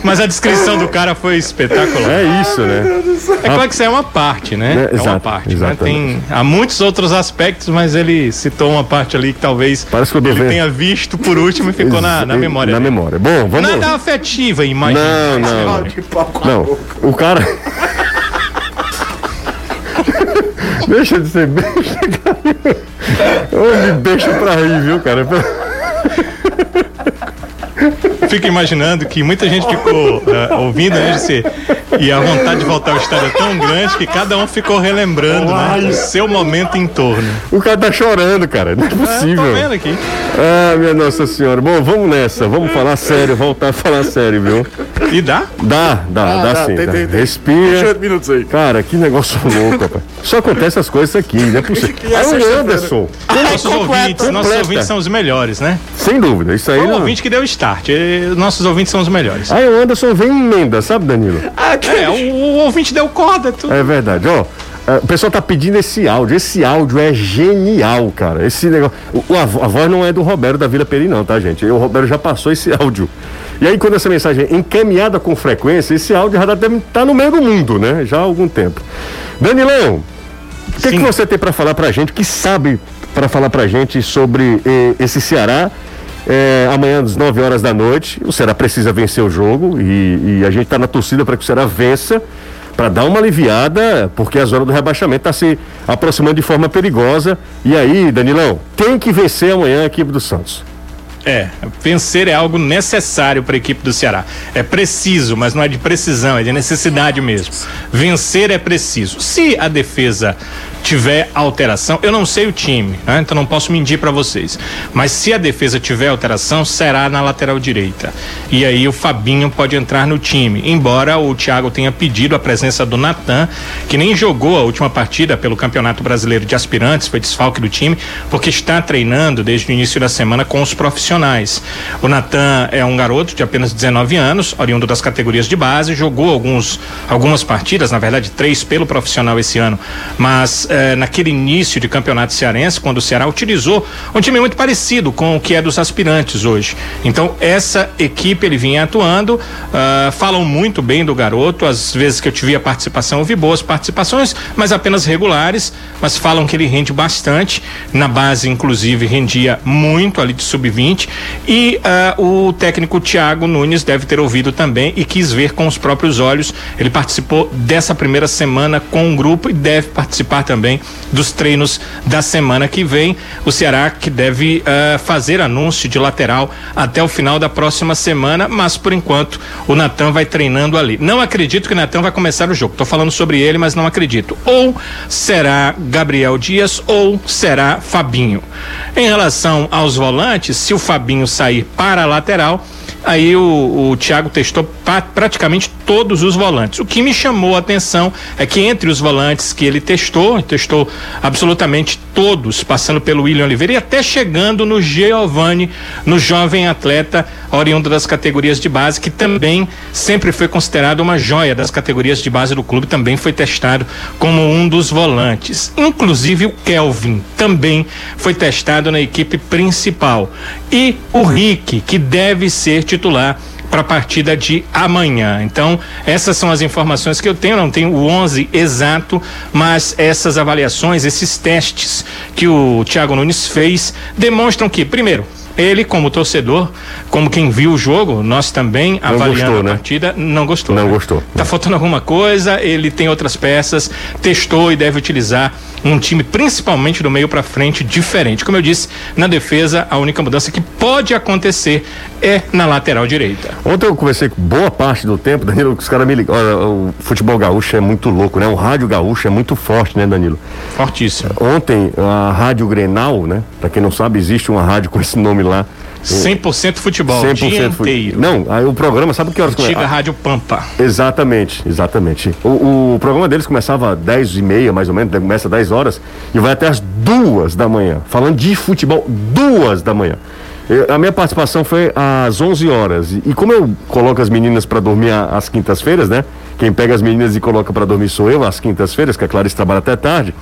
Mas a descrição do cara foi espetacular.
É isso, né?
É claro que isso é uma parte, né? É, é uma parte. Né? Tem, há muitos outros aspectos, mas ele citou uma parte ali que talvez
Parece que
ele ver. tenha visto por último e ficou na, na memória.
Na memória. Bom, vamos.
Nada afetiva, imagina.
Não, não. Não, o cara. deixa de ser besta, cara. Ô, me deixa pra rir, viu, cara?
Fico imaginando que muita gente ficou uh, ouvindo, né, GC? E a vontade de voltar ao estádio é tão grande que cada um ficou relembrando né, o seu momento em torno.
O cara tá chorando, cara. Não é possível. É, tô
vendo aqui.
Ah, minha Nossa Senhora. Bom, vamos nessa. Vamos falar sério, voltar a falar sério, viu?
E dá?
Dá, dá, ah, dá, dá sim. Tem, dá. Tem, tem. Respira.
minutos aí.
Cara, que negócio louco, rapaz. Só acontece as coisas aqui, não é possível. É o Anderson.
Nossos ouvintes, nossos ouvintes são os melhores, né?
Sem dúvida, isso aí.
Foi o não... ouvinte que deu start. Nossos ouvintes são os melhores.
Aí o Anderson vem emenda, sabe, Danilo?
Ah, é, o, o ouvinte deu corda, tudo.
É verdade, ó. É, o pessoal tá pedindo esse áudio. Esse áudio é genial, cara. Esse negócio. O, a, a, voz não é do Roberto da Vila Peri, não, tá, gente? O Roberto já passou esse áudio. E aí, quando essa mensagem é encaminhada com frequência, esse áudio já deve estar tá no meio do mundo, né? Já há algum tempo. Danilão, o que, que você tem para falar pra gente, que sabe para falar pra gente sobre eh, esse Ceará? É, amanhã às 9 horas da noite, o Ceará precisa vencer o jogo e, e a gente está na torcida para que o Ceará vença, para dar uma aliviada, porque a zona do rebaixamento está se aproximando de forma perigosa. E aí, Danilão, tem que vencer amanhã a equipe do Santos.
É, vencer é algo necessário para a equipe do Ceará. É preciso, mas não é de precisão, é de necessidade mesmo. Vencer é preciso. Se a defesa tiver alteração, eu não sei o time, né? então não posso mentir para vocês. Mas se a defesa tiver alteração, será na lateral direita. E aí o Fabinho pode entrar no time. Embora o Thiago tenha pedido a presença do Natan, que nem jogou a última partida pelo Campeonato Brasileiro de Aspirantes, foi desfalque do time, porque está treinando desde o início da semana com os profissionais. O Natan é um garoto de apenas 19 anos, oriundo das categorias de base, jogou alguns, algumas partidas, na verdade três pelo profissional esse ano, mas eh, naquele início de campeonato cearense, quando o Ceará utilizou um time muito parecido com o que é dos aspirantes hoje. Então, essa equipe ele vinha atuando, uh, falam muito bem do garoto, às vezes que eu tive a participação, eu vi boas participações, mas apenas regulares, mas falam que ele rende bastante, na base, inclusive, rendia muito ali de sub-20, e uh, o técnico Thiago Nunes deve ter ouvido também e quis ver com os próprios olhos. Ele participou dessa primeira semana com o grupo e deve participar também também dos treinos da semana que vem. O Ceará que deve uh, fazer anúncio de lateral até o final da próxima semana, mas por enquanto o Natan vai treinando ali. Não acredito que o Natan vai começar o jogo. Estou falando sobre ele, mas não acredito. Ou será Gabriel Dias ou será Fabinho. Em relação aos volantes, se o Fabinho sair para a lateral, aí o, o Thiago testou pra, praticamente todos os volantes. O que me chamou a atenção é que entre os volantes que ele testou, testou absolutamente todos, passando pelo William Oliveira e até chegando no Giovanni, no jovem atleta oriundo das categorias de base, que também sempre foi considerado uma joia das categorias de base do clube, também foi testado como um dos volantes. Inclusive o Kelvin também foi testado na equipe principal. E o Rick, que deve ser titular para a partida de amanhã. Então, essas são as informações que eu tenho, não tenho o 11 exato, mas essas avaliações, esses testes que o Thiago Nunes fez demonstram que, primeiro, ele, como torcedor, como quem viu o jogo, nós também não avaliando gostou, a né? partida, não gostou.
Não né? gostou.
Tá faltando alguma coisa, ele tem outras peças, testou e deve utilizar um time, principalmente do meio para frente, diferente. Como eu disse, na defesa, a única mudança que pode acontecer é na lateral direita.
Ontem eu conversei com boa parte do tempo, Danilo, que os caras me ligam. O futebol gaúcho é muito louco, né? O rádio gaúcho é muito forte, né, Danilo?
Fortíssimo.
Ontem, a Rádio Grenal, né? Pra quem não sabe, existe uma rádio com esse nome lá
100% futebol, 100% dia inteiro.
Não, aí o programa, sabe que horas
começa? Antiga Rádio Pampa.
Exatamente, exatamente. O, o programa deles começava às 10 e meia, mais ou menos, começa às 10 horas e vai até às duas da manhã. Falando de futebol, duas da manhã. Eu, a minha participação foi às 11 horas. E, e como eu coloco as meninas para dormir às quintas-feiras, né? Quem pega as meninas e coloca para dormir sou eu, às quintas-feiras, que a Clarice trabalha até tarde.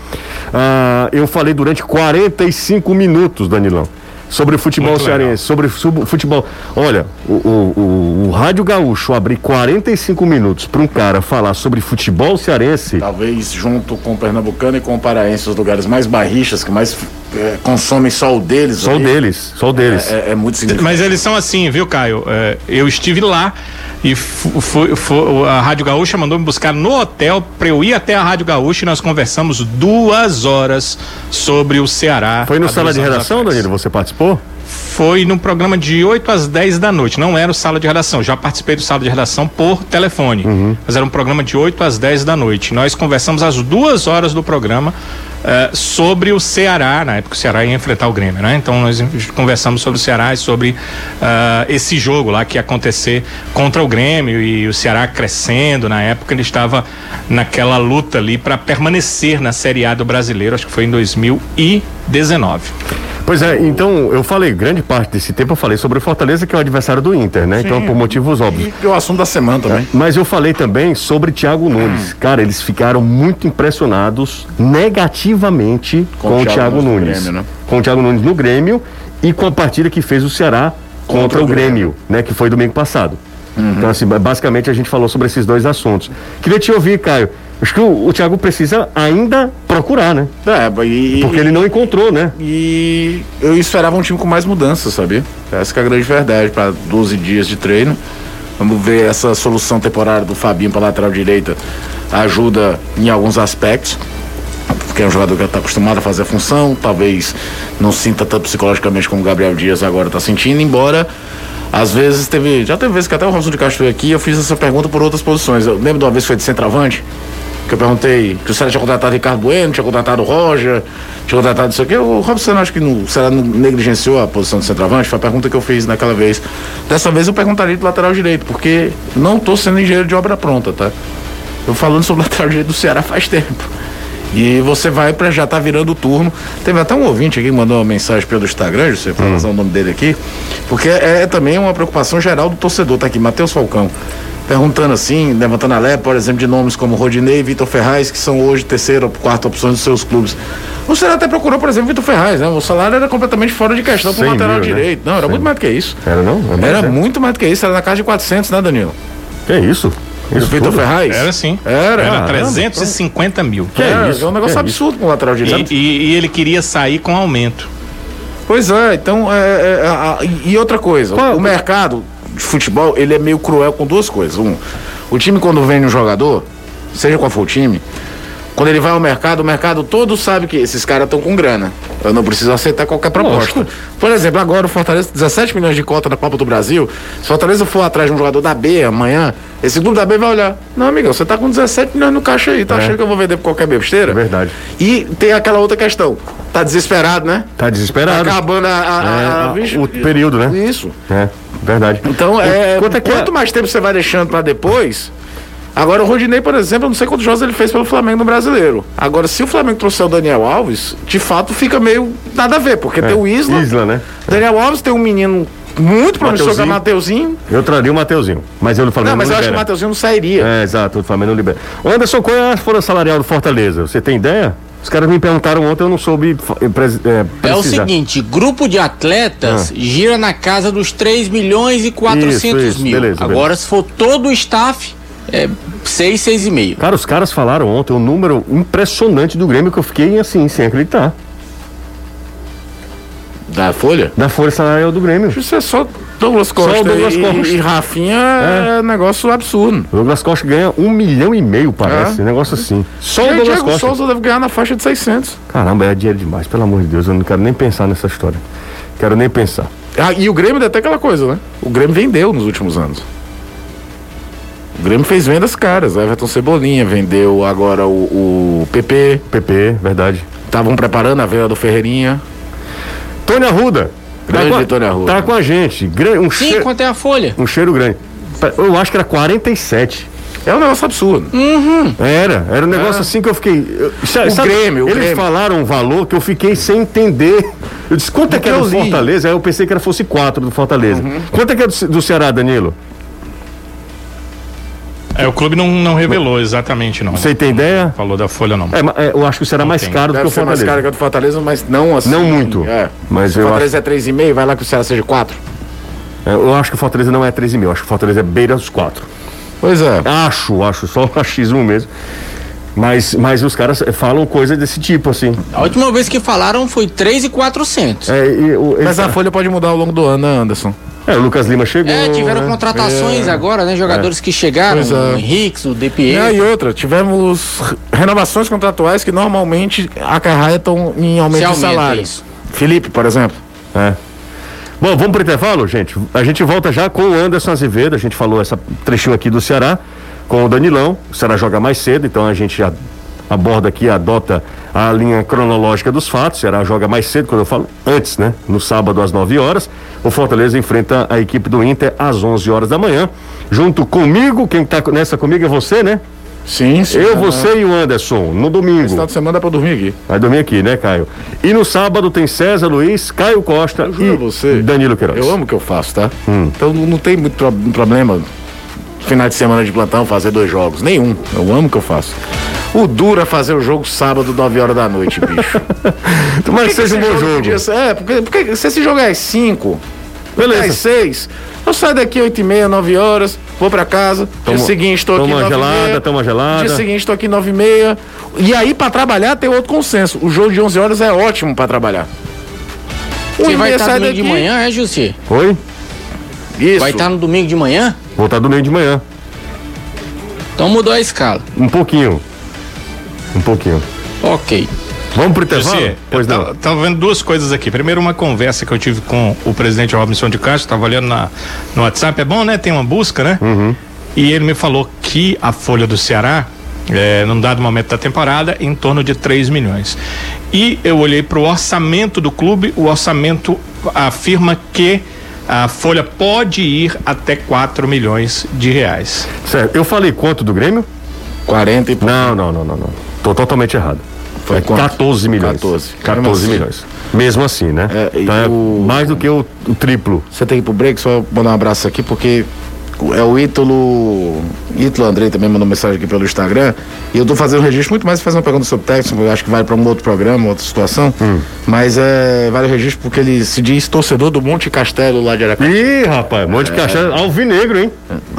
Ah, eu falei durante 45 minutos, Danilão sobre o futebol Muito cearense, legal. sobre, sobre futebol. Olha, o, o, o, o Rádio Gaúcho abrir 45 minutos para um cara falar sobre futebol cearense.
Talvez junto com o Pernambucano e com o Paraense, os lugares mais barrichas, que mais é, consomem só o deles.
Só o deles, só o deles.
É, é, é muito significativo. Mas eles são assim, viu, Caio? É, eu estive lá e foi, foi, a Rádio Gaúcha mandou me buscar no hotel para eu ir até a Rádio Gaúcha e nós conversamos duas horas sobre o Ceará.
Foi no sala de redação. Danilo? Você participou?
Foi no programa de 8 às 10 da noite. Não era o sala de redação. Já participei do sala de redação por telefone. Uhum. Mas era um programa de 8 às 10 da noite. Nós conversamos às duas horas do programa uh, sobre o Ceará, na época o Ceará ia enfrentar o Grêmio, né? Então nós conversamos sobre o Ceará e sobre uh, esse jogo lá que ia acontecer contra o Grêmio e o Ceará crescendo. Na época ele estava naquela luta ali para permanecer na Série A do Brasileiro, acho que foi em 2019.
Pois é, então eu falei, grande parte desse tempo eu falei sobre o Fortaleza, que é o adversário do Inter, né? Então, Sim. Então, por motivos óbvios.
E o assunto da semana também. É,
mas eu falei também sobre Thiago Nunes. Hum. Cara, eles ficaram muito impressionados negativamente com, com o Thiago Nunes. Grêmio, né? Com o Thiago Nunes no Grêmio e com a partida que fez o Ceará contra, contra o Grêmio, Grêmio, né? Que foi domingo passado. Uhum. Então, assim, basicamente a gente falou sobre esses dois assuntos. Queria te ouvir, Caio. Acho que o, o Thiago precisa ainda procurar, né?
É, e,
Porque ele não encontrou, né?
E eu esperava um time com mais mudanças, sabia? Essa que é a grande verdade para 12 dias de treino. Vamos ver essa solução temporária do Fabinho para lateral direita ajuda em alguns aspectos. Porque é um jogador que está acostumado a fazer a função, talvez não sinta tanto psicologicamente como o Gabriel Dias agora está sentindo, embora às vezes teve. Já teve vezes que até o Robson de Castro aqui eu fiz essa pergunta por outras posições. Eu lembro de uma vez que foi de centroavante, que eu perguntei que o Ceará tinha contratado Ricardo Bueno, tinha contratado Roger, tinha contratado isso aqui. O Robson acho que no, o Ceará não negligenciou a posição de centroavante, foi a pergunta que eu fiz naquela vez. Dessa vez eu perguntaria do lateral direito, porque não estou sendo engenheiro de obra pronta, tá? Eu falando sobre o lateral direito do Ceará faz tempo. E você vai para já tá virando o turno. Teve até um ouvinte aqui que mandou uma mensagem pelo Instagram, você para usar o nome dele aqui, porque é, é também uma preocupação geral do torcedor. Tá aqui, Matheus Falcão perguntando assim, levantando a lé, por exemplo, de nomes como Rodinei e Vitor Ferraz, que são hoje terceira ou quarta opções dos seus clubes. O Ceará até procurou, por exemplo, Vitor Ferraz, né? O salário era completamente fora de questão para o
100
lateral
mil, né?
direito. Não, era
100.
muito mais do que isso.
Era não? É mais,
Era
né?
muito mais do que isso, era na casa de 400, né, Danilo?
Que isso?
O
Isso
Vitor
tudo?
Ferraz?
Era sim.
Era.
Era
Caramba,
350 mil.
Que
é,
isso?
é um negócio
Que
absurdo com o lateral
E,
direito.
e- e ele queria sair com aumento.
Pois é, então, é, é, a- e outra coisa,
Qual-
o mercado de futebol, ele é meio cruel com duas coisas. Um, o time quando vende um jogador, seja qual for o time, quando ele vai ao mercado, o mercado todo sabe que esses caras estão com grana. Eu não preciso aceitar qualquer proposta. Por exemplo, agora o Fortaleza, 17 milhões de cota na Copa do Brasil. Se o Fortaleza for atrás de um jogador da B amanhã, esse clube da B vai olhar. Não, amigão, você tá com 17 milhões no caixa aí, tá
É.
achando que eu vou vender por qualquer besteira?
É verdade.
E tem aquela outra questão. Tá desesperado, né?
Tá
Tá
desesperado.
acabando a, a-
É,
a-
a- o período, né?
Isso.
É, verdade.
Então, é,
Quanto é que
quanto
é?
mais tempo você vai deixando pra depois. Agora, o Rodinei, por exemplo, eu não sei quantos jogos ele fez pelo Flamengo no brasileiro. Agora, se o Flamengo trouxer o Daniel Alves, de fato fica meio nada a ver, porque tem o Isla.
Isla, né?
Daniel Alves tem um menino muito promissor que é o
Mateuzinho. Eu traria o Mateuzinho. Mas eu do Flamengo
Não, mas eu acho que o
libera.
Mateuzinho não sairia.
É, exato, o Flamengo não libera. Ô, Anderson, qual é a folha salarial do Fortaleza? Você tem ideia? Os caras me perguntaram ontem, eu não soube eh,
É o seguinte, grupo de atletas gira na casa dos 3 milhões e 400
Isso, isso,
mil.
beleza,
Agora, se for todo o staff, é 6, 6,5.
Cara, os caras falaram ontem um número impressionante do Grêmio que eu fiquei assim, sem acreditar.
Da Folha?
Da folha salarial do Grêmio.
Isso é só Douglas Costa.
o Douglas
e,
Costa.
e Rafinha é, negócio absurdo.
O Douglas Costa ganha um milhão e meio, parece.
É.
Um negócio assim. Só
E
o Douglas
Diego
Costa.
Souza deve ganhar na faixa de 600.
Caramba, é dinheiro demais, pelo amor de Deus. Eu não quero nem pensar nessa história. Quero nem pensar.
Ah, e o Grêmio ainda tem aquela coisa, né? O Grêmio vendeu nos últimos anos. O Grêmio fez vendas caras. Everton Cebolinha vendeu agora o, o PP.
PP, verdade.
Estavam preparando a venda do Ferreirinha.
Tony Arruda.
Grande
com a-
Tony Arruda.
Tá com a gente. Um,
Sim,
cheiro,
quanto é a folha?
um cheiro grande. Eu acho que era 47.
É um negócio absurdo.
Era, era um negócio assim que eu fiquei. eu- sabe-
O
sabe,
Grêmio, o
Eles
Grêmio.
falaram um valor que eu fiquei sem entender. Eu disse, quanto é que era.
Uhum.
Fortaleza? Aí eu pensei que era fosse 4 do Fortaleza. Quanto é que é do, do Ceará, Danilo?
É, o clube não, não revelou exatamente, não.
Você tem ideia?
Falou da folha, não.
É, é, eu acho que o Ceará é mais
tem.
caro do que
Deve
o
ser mais
Fortaleza.
caro que a do Fortaleza, mas não assim.
Não muito.
É.
Mas
Se o
eu
Fortaleza é 3,5, vai lá que o Ceará seja 4.
É, Eu acho que o Fortaleza não é 13 mil, acho que o Fortaleza é beira dos 4.
Pois é.
Acho, acho, só um achismo mesmo. Mas, mas os caras falam coisa desse tipo, assim.
A última vez que falaram foi 3,400.
É, e o,
Mas a folha pode mudar ao longo do ano, né, Anderson?
É, o Lucas Lima chegou.
É, tiveram
né?
contratações agora, né? Jogadores que chegaram,
Pois é.
o Henriques, o DPE.
É, e outra, tivemos renovações contratuais que normalmente acarretam em aumento
Se
de
aumenta
salário.
isso.
Felipe, por exemplo.
É. Bom, vamos pro intervalo, gente. A gente volta já com o Anderson Azevedo. A gente falou essa trechinho aqui do Ceará com o Danilão. O Ceará joga mais cedo, então a gente já aborda aqui, adota a linha cronológica dos fatos. O Ceará joga mais cedo, quando eu falo antes, né? No sábado às 9 horas. O Fortaleza enfrenta a equipe do Inter às 11 horas da manhã. Junto comigo, quem tá nessa comigo é você, né?
Sim, sim.
Eu, você e o Anderson, no domingo.
Esse final de semana dá pra dormir aqui.
Vai dormir aqui, né, Caio? E no sábado tem César Luiz, Caio Costa e
você.
Danilo Queiroz.
Eu amo o que eu faço, tá? Então não tem muito pro- problema final de semana de plantão fazer dois jogos. Nenhum. Eu amo o que eu faço. O duro é fazer o jogo sábado, 9 horas da noite, bicho.
Tomara que seja um bom jogo.
Ser- é, porque, porque se esse jogo é às 5,
Beleza.
Às seis. Eu saio daqui oito e meia, nove horas, vou pra casa.
Toma-
dia seguinte estou aqui
toma
nove e
gelada,
meia.
toma gelada.
Dia seguinte estou aqui nove e meia. E aí pra trabalhar tem outro consenso. O jogo de 11 horas é ótimo pra trabalhar.
Você vai estar
sai
domingo de
daqui.
manhã, é, Jussi?
Oi?
Isso.
Vai estar no domingo de manhã?
Vou estar domingo de manhã.
Então mudou a escala.
Um pouquinho. Um pouquinho.
Ok.
Vamos pro intervalo?
Jussi,
Pois não.
tava, tava vendo duas coisas aqui. Primeiro, uma conversa que eu tive com o presidente Robinson de Castro, tava olhando na, no WhatsApp. É bom, né? Tem uma busca, né?
Uhum.
E ele me falou que a folha do Ceará, é, num dado momento da temporada, em torno de 3 milhões. E eu olhei para o orçamento do clube, o orçamento afirma que a folha pode ir até 4 milhões de reais.
Certo. Eu falei quanto do Grêmio?
40 e pouco.
Não, não, não, não, não. Tô totalmente errado.
Foi
é
quanto?
14 milhões.
14.
14
Mesmo assim.
milhões. Mesmo assim, né?
É,
então é
o-
mais do que o, o triplo.
Você tem que ir pro break, só mandar um abraço aqui, porque é o Ítalo. Ítalo Andrei também mandou mensagem aqui pelo Instagram. E eu tô fazendo um registro muito mais fazer uma pergunta sobre técnico, eu acho que vale para um outro programa, outra situação.
Hum.
Mas é. Vale o registro porque ele se diz torcedor do Monte Castelo lá de Aracati.
Ih, rapaz, Monte Castelo, alvinegro, hein?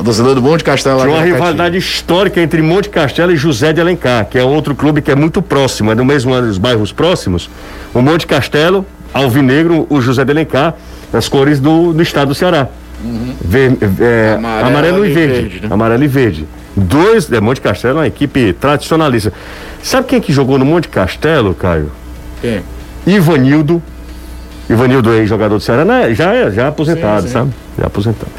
Torcedor do Monte Castelo lá
Tinha
de
uma rivalidade histórica entre Monte Castelo e José de Alencar, que é outro clube que é muito próximo, é no mesmo ano, os bairros próximos. O Monte Castelo, Alvinegro, o José de Alencar, as cores do, do estado do Ceará. Ver- é,
Amarelo
amarelo, e verde.
verde, né?
Amarelo e verde. Dois, é, Monte Castelo é uma equipe tradicionalista. Sabe quem que jogou no Monte Castelo, Caio?
Quem?
Ivanildo. Ivanildo, ex-jogador do Ceará, né? já é já é aposentado,
Sim, sim.
sabe? Já é aposentado.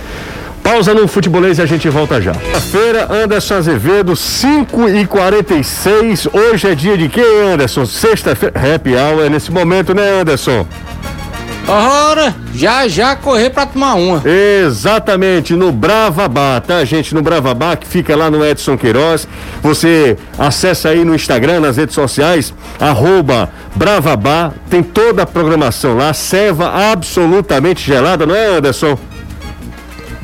Pausa no futebolês e a gente volta já. Feira Anderson Azevedo, 5 e 46 Hoje é dia de quê, Anderson? Sexta-feira. Happy hour é nesse momento, né, Anderson?
Ora, já já correr pra tomar uma.
Exatamente, no Bravabá, tá, gente? No Bravabá, que fica lá no Edson Queiroz. Você acessa aí no Instagram, nas redes sociais, arroba Bravabá. Tem toda a programação lá, serva absolutamente gelada, não é, Anderson?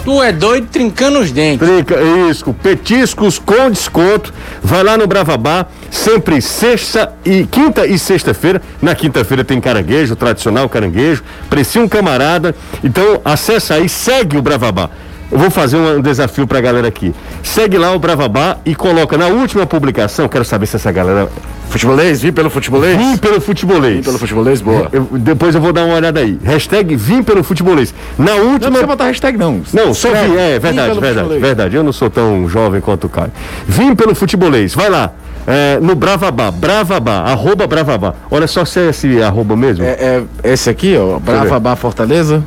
Tu é doido trincando os dentes.
Trinca, isso, petiscos com desconto. Vai lá no Bravabá, sempre sexta e quinta e sexta-feira. Na quinta-feira tem caranguejo, tradicional caranguejo. Precia um camarada. Então acessa aí, segue o Bravabá. Eu vou fazer um desafio pra galera aqui. Segue lá o Bravabá e coloca na última publicação. Quero saber se essa galera.
Futebolês? Vi pelo futebolês?
Vim pelo futebolês.
Vi pelo futebolês? Boa.
Eu- depois eu vou dar uma olhada aí. Hashtag Vim pelo futebolês. Na
Não
última.
precisa botar hashtag, não.
Não, só vim, é
Vim
verdade,
pelo
verdade,
futebolês.
verdade. Eu não sou tão jovem quanto o Caio. Vim pelo futebolês, vai lá. é, no Bravabá, Bravabá, arroba Bravabá. Olha só se é esse arroba mesmo.
É, é esse aqui, ó. Brava Bar Fortaleza.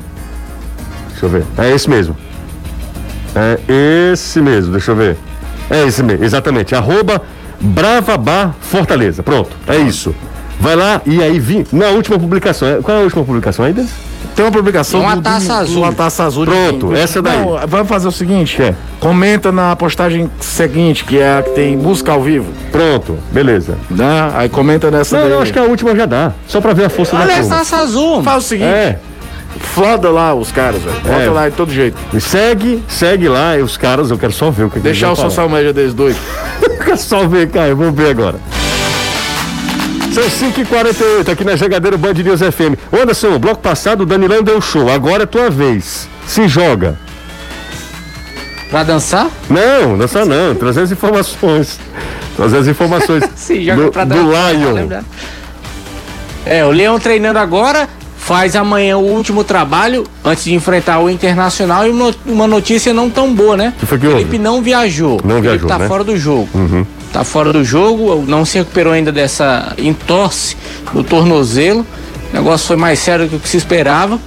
Deixa eu ver. É esse mesmo. É esse mesmo, deixa eu ver. É esse mesmo, exatamente. Arroba Bravabá Fortaleza. Pronto, é isso. Vai lá e aí vim. Na última publicação. é- Qual é a última publicação ainda?
Tem uma publicação.
Uma
do-
taça
do-
azul.
Uma taça azul. de
Pronto,
quem?
essa daí.
Não, vamos fazer o seguinte.
É?
Comenta na postagem seguinte, que é a que tem música ao vivo.
Pronto, beleza.
Né? Aí comenta nessa
Não,
daí.
não, acho que a última já dá. Só pra ver a força
Olha
da
essa
turma.
taça azul.
Faz o seguinte,
É.
floda lá os caras, velho. Bota
É.
lá de todo jeito.
E segue, segue lá, e os caras, eu quero só ver o que que
Deixar o social média deles dois.
falar. Quero só ver, Caio, vamos ver agora. São 5h48 aqui na Jogadeira Band News FM. Anderson, o bloco passado o Danilão deu show, agora é tua vez. Se joga.
Pra dançar?
Não, dança não, trazer as informações. Trazer as informações
Se joga
do,
pra
do
dançar.
Lion.
lembra? É, o Leão treinando agora, faz amanhã o último trabalho antes de enfrentar o Internacional e uma- notícia não tão boa, né?
que foi que
Felipe
houve?
não viajou.
Não
Felipe
viajou,
tá
né?
fora do jogo. Tá fora do jogo, não se recuperou ainda dessa entorse no tornozelo. O negócio foi mais sério do que se esperava.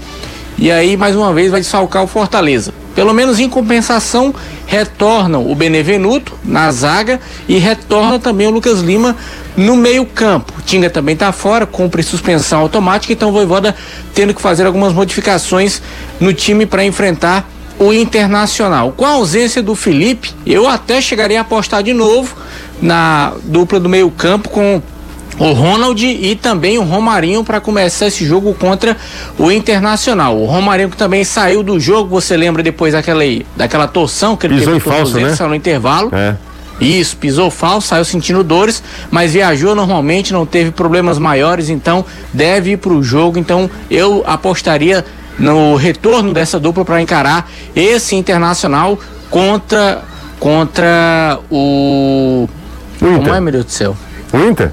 E aí, mais uma vez, vai desfalcar o Fortaleza. Pelo menos em compensação, retornam o Benevenuto na zaga e retorna também o Lucas Lima no meio-campo. Tinga também está fora, cumpre suspensão automática, então o Voivoda tendo que fazer algumas modificações no time para enfrentar o Internacional. Com a ausência do Felipe, eu até chegaria a apostar de novo na dupla do meio-campo com o Ronald e também o Romarinho para começar esse jogo contra o Internacional. O Romarinho que também saiu do jogo, você lembra depois daquela, daquela torção que ele
Pisou
teve
em
no
falso, né?
no intervalo.
É.
Isso, pisou falso, saiu sentindo dores, mas viajou normalmente, não teve problemas maiores, então deve ir para o jogo. Então eu apostaria no retorno dessa dupla para encarar esse internacional contra contra o.
Inter.
Como é, meu Deus do céu?
O Inter?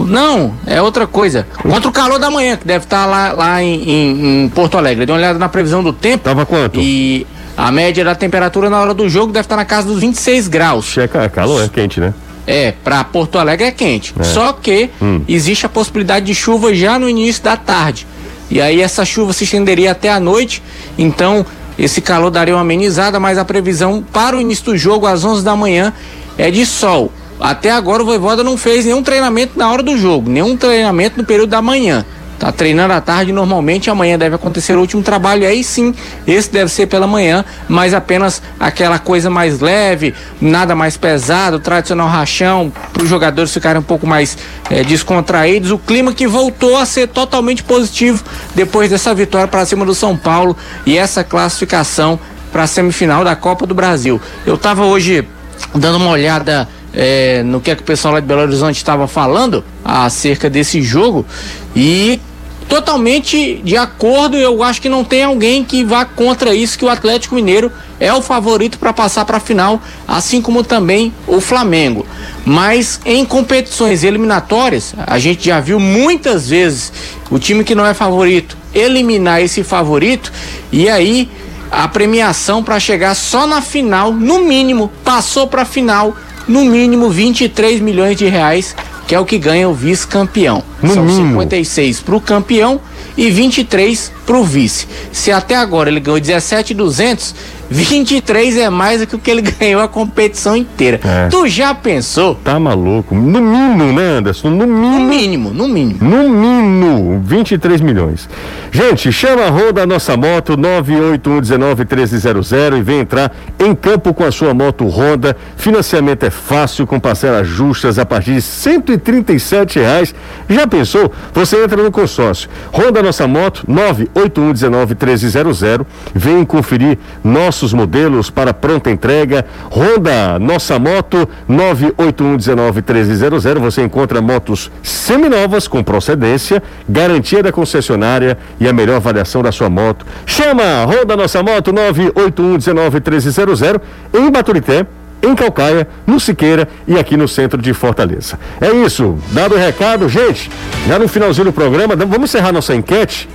Não, é outra coisa. Contra o calor da manhã, que deve estar lá, lá em, em- em Porto Alegre. Dê uma olhada na previsão do tempo.
Tava quanto?
E a média da temperatura na hora do jogo deve estar na casa dos 26 graus.
Checa, é calor, é quente, né?
É, para Porto Alegre é quente.
É.
Só que
Hum.
existe a possibilidade de chuva já no início da tarde. E aí essa chuva se estenderia até a noite. Então esse calor daria uma amenizada, mas a previsão para o início do jogo às 11 da manhã é de sol. Até agora o Voivoda não fez nenhum treinamento na hora do jogo, nenhum treinamento no período da manhã. Tá treinando à tarde normalmente, amanhã deve acontecer o último trabalho, aí sim, esse deve ser pela manhã, mas apenas aquela coisa mais leve, nada mais pesado, tradicional rachão, para os jogadores ficarem um pouco mais eh, descontraídos. O clima que voltou a ser totalmente positivo depois dessa vitória para cima do São Paulo e essa classificação para a semifinal da Copa do Brasil. Eu estava hoje dando uma olhada eh, no que, é que o pessoal lá de Belo Horizonte estava falando acerca desse jogo e totalmente de acordo. Eu acho que não tem alguém que vá contra isso, que o Atlético Mineiro é o favorito para passar para a final, assim como também o Flamengo. Mas em competições eliminatórias, a gente já viu muitas vezes o time que não é favorito eliminar esse favorito e aí a premiação para chegar só na final, no mínimo, passou para a final, no mínimo 23 milhões de reais, que é o que ganha o vice-campeão. São
mínimo.
56 para o campeão e 23 para o vice. Se até agora ele ganhou 17,200, 23 é mais do que o que ele ganhou a competição inteira.
É.
Tu já pensou?
Tá maluco? No mínimo, né, Anderson? No
No
mínimo.
mínimo, no mínimo.
No mínimo, 23 milhões. Gente, chama a Honda a nossa moto 981191300 e vem entrar em campo com a sua moto Honda. Financiamento é fácil, com parcelas justas a partir de 137 reais. Já pensou? Você entra no consórcio. Honda Nossa Moto 981191300. Vem conferir nossos modelos para pronta entrega. Honda Nossa Moto 981191300. Você encontra motos seminovas com procedência, garantia da concessionária e a melhor avaliação da sua moto. Chama Honda Nossa Moto 981191300 em Baturité em Calcaia, no Siqueira e aqui no centro de Fortaleza. É isso, dado o recado, gente, já no finalzinho do programa, vamos encerrar nossa enquete.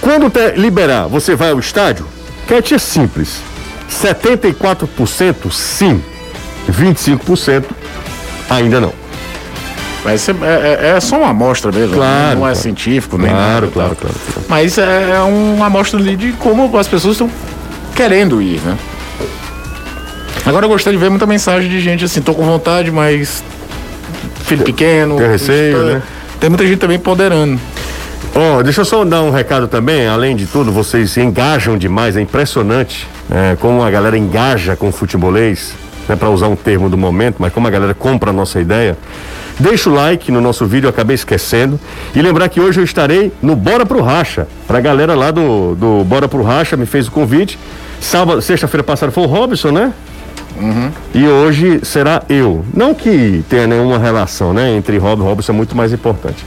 Quando liberar, você vai ao estádio? Enquete é simples. 74% sim, 25% ainda não.
Mas é, é- é só uma amostra mesmo.
Claro,
Não é
claro.
científico, nem
Claro,
nada,
claro,
tá?
claro, claro.
Mas é, é uma amostra ali de como as pessoas estão querendo ir, né? Agora eu gostaria de ver muita mensagem de gente assim, tô com vontade, mas filho pequeno.
tem receio, né?
Tem muita gente também poderando.
Ó, deixa eu só dar um recado também. Além de tudo, vocês engajam demais, é impressionante é, como a galera engaja com o futebolês, né, para usar um termo do momento, mas como a galera compra a nossa ideia. Deixa o like no nosso vídeo, eu acabei esquecendo. E lembrar que hoje eu estarei no Bora Pro Racha. Pra galera lá do, do Bora Pro Racha, me fez o convite. Sábado, sexta-feira passada foi o Robson, né? E hoje será eu. Não que tenha nenhuma relação, né? Entre Rob e Robson é muito mais importante.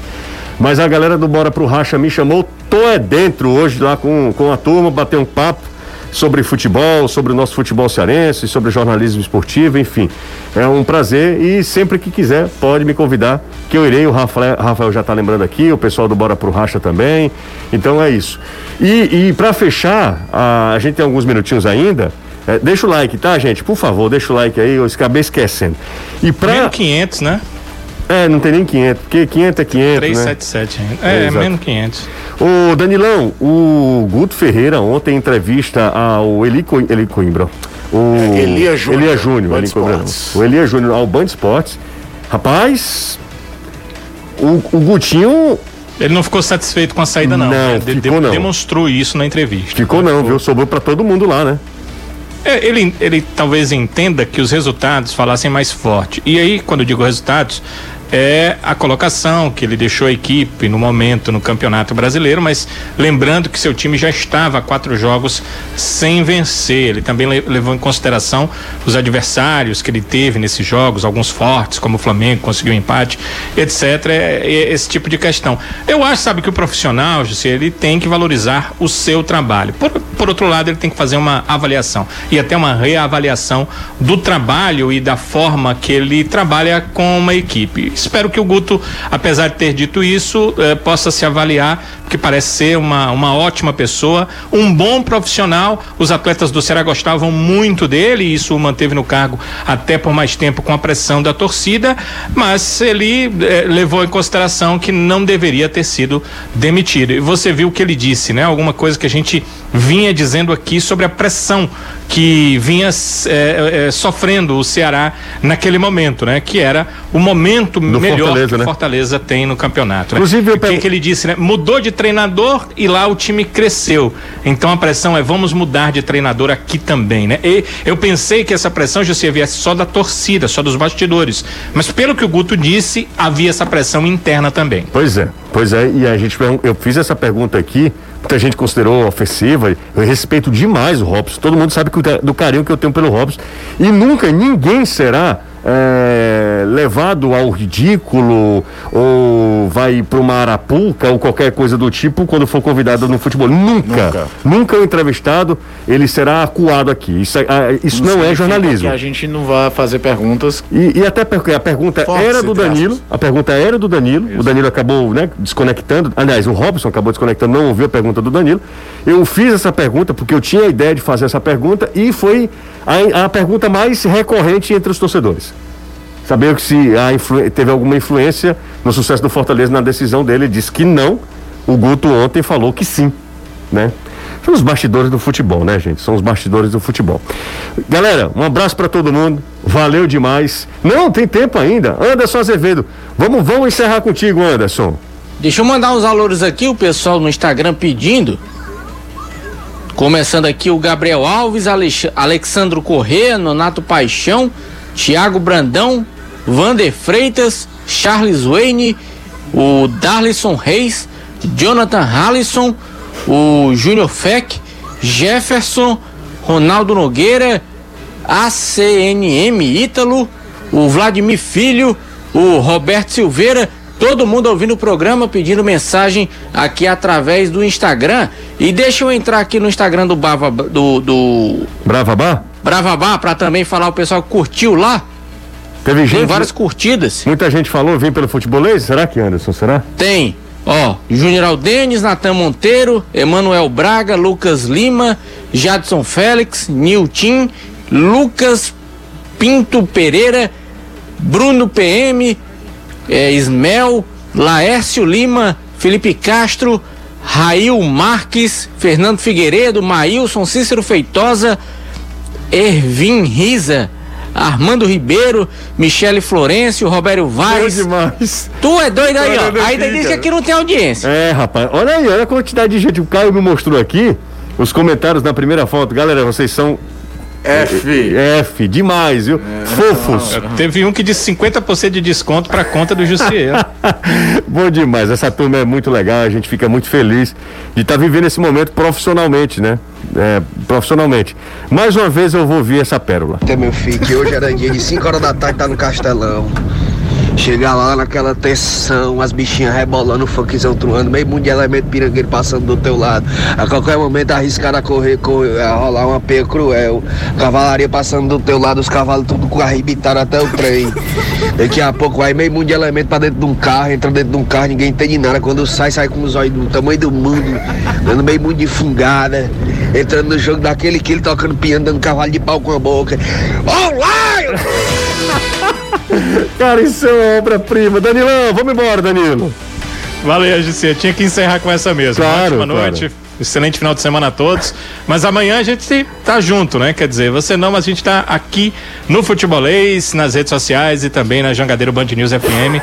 Mas a galera do Bora Pro Racha me chamou, tô é dentro hoje lá com, com a turma, bater um papo sobre futebol, sobre o nosso futebol cearense, sobre jornalismo esportivo, enfim. É um prazer e sempre que quiser pode me convidar, que eu irei. O Rafael, Rafael já tá lembrando aqui, o pessoal do Bora Pro Racha também. Então é isso. E, e para fechar, a, a gente tem alguns minutinhos ainda. É, deixa o like, tá, gente? Por favor, deixa o like aí, eu acabei esquecendo. E pra.
Menos 500, né?
É, não tem nem 500, porque 500 é 500, né?
377 ainda.
É,
É,
exato.
menos 500.
Ô, Danilão, o Guto Ferreira ontem em entrevista ao Eli, Co... Eli Coimbra. O
É, Elia Júnior,
Elia Júnior, Eli Coimbra. O Elia Júnior ao Band Esportes. Rapaz, o, o Gutinho
Ele não ficou satisfeito com a saída, não.
Não,
né? De-
ficou
de-
não.
Demonstrou isso na entrevista.
ficou não, viu? Sobrou pra todo mundo lá, né?
É, ele, ele talvez entenda que os resultados falassem mais forte. E aí, quando eu digo resultados, é a colocação que ele deixou a equipe no momento no Campeonato Brasileiro, mas lembrando que seu time já estava quatro jogos sem vencer. Ele também levou em consideração os adversários que ele teve nesses jogos, alguns fortes, como o Flamengo, conseguiu um empate, etc. Esse tipo de questão. Eu acho, sabe, que o profissional, José, ele tem que valorizar o seu trabalho. Por, por outro lado, ele tem que fazer uma avaliação e até uma reavaliação do trabalho e da forma que ele trabalha com uma equipe espero que o Guto, apesar de ter dito isso, eh, possa se avaliar, porque parece ser uma, uma ótima pessoa, um bom profissional. Os atletas do Ceará gostavam muito dele e isso o manteve no cargo até por mais tempo com a pressão da torcida, mas ele eh, levou em consideração que não deveria ter sido demitido. E você viu o que ele disse, né? Alguma coisa que a gente vinha dizendo aqui sobre a pressão que vinha é, é, sofrendo o Ceará naquele momento, né? Que era o momento no melhor Fortaleza, que o né? Fortaleza tem no campeonato. Né? Inclusive, o que, que ele disse, né? Mudou de treinador e lá o time cresceu. Então a pressão é vamos mudar de treinador aqui também, né? E eu pensei que essa pressão já se viesse só da torcida, só dos bastidores. Mas pelo que o Guto disse, havia essa pressão interna também.
Pois é, pois é. E a gente eu fiz essa pergunta aqui muita gente considerou ofensiva. Eu respeito demais o Robson. Todo mundo sabe que, do carinho que eu tenho pelo Robson. E nunca ninguém será é, levado ao ridículo ou vai para uma arapuca ou qualquer coisa do tipo quando for convidado no futebol. Nunca. Nunca, nunca o entrevistado ele será acuado aqui. Isso, é, isso não, não é jornalismo.
A gente não vai fazer perguntas.
E, e até porque a pergunta era do Danilo. A pergunta era do Danilo. Isso. O Danilo acabou né, desconectando. Aliás, o Robson acabou desconectando, não ouviu a pergunta do Danilo. Eu fiz essa pergunta porque eu tinha a ideia de fazer essa pergunta e foi a, a pergunta mais recorrente entre os torcedores. Saber se teve alguma influência no sucesso do Fortaleza na decisão dele. Ele disse que não. O Guto ontem falou que sim, né? São os bastidores do futebol, né, gente? São os bastidores do futebol. Galera, um abraço para todo mundo. Valeu demais. Não, tem tempo ainda. Anderson Azevedo. Vamos, vamos encerrar contigo, Anderson.
Deixa eu mandar uns valores aqui, o pessoal no Instagram pedindo. Começando aqui o Gabriel Alves, Alex... Alexandro Corrêa, Nonato Paixão, Tiago Brandão, Vander Freitas, Charles Wayne, o Darlison Reis, Jonathan Hallison, o Júnior Feck, Jefferson, Ronaldo Nogueira, ACNM Ítalo, o Vladimir Filho, o Roberto Silveira, todo mundo ouvindo o programa, pedindo mensagem aqui através do Instagram. E deixa eu entrar aqui no Instagram do Bava do, do
Bravabá?
Bravabá para também falar o pessoal que curtiu lá.
Teve gente. Tem
várias curtidas.
Muita gente falou, vem pelo futebolês? Será que, Anderson? Será?
Tem. Ó, Júnior Aldenes, Natan Monteiro, Emanuel Braga, Lucas Lima, Jadson Félix, Nilton, Lucas Pinto Pereira, Bruno PM, é, Ismel, Laércio Lima, Felipe Castro, Rail Marques, Fernando Figueiredo, Maílson, Cícero Feitosa, Ervin Riza, Armando Ribeiro, Michele Florencio, Roberto Vaz.
demais.
Tu é doido aí, ó. Ainda diz que aqui não tem audiência.
É, rapaz. Olha aí, olha a quantidade de gente. O Caio me mostrou aqui os comentários na primeira foto. Galera, vocês são
F.
F, demais, viu? É, Fofos.
Teve um que disse 50% de desconto para conta do Jussier.
Bom demais, essa turma é muito legal, a gente fica muito feliz de estar tá vivendo esse momento profissionalmente, né? É, profissionalmente. Mais uma vez eu vou ouvir essa pérola.
Tem meu filho, que hoje era dia de 5 horas da tarde, tá no Castelão. Chegar lá naquela tensão, as bichinhas rebolando, o funkzão truando, meio mundo de elemento pirangueiro passando do teu lado. A qualquer momento arriscar a correr, correr a rolar uma peia cruel. Cavalaria passando do teu lado, os cavalos tudo arrebitaram até o trem. Daqui a pouco vai meio mundo de elemento pra dentro de um carro, entra dentro de um carro, ninguém entende nada. Quando sai, sai com os olhos do tamanho do mundo, dando meio mundo de fungada, entrando no jogo daquele que ele tocando piano, dando cavalo de pau com a boca. Olá!
Cara, isso é obra-prima. Danilão, vamos embora, Danilo.
Valeu, GC. Tinha que encerrar com essa mesmo.
Claro,
Ótima noite.
Claro.
Excelente final de semana a todos. Mas amanhã a gente tá junto, né? Quer dizer, você não, mas a gente tá aqui no Futebolês, nas redes sociais e também na Jangadeiro Band News FM.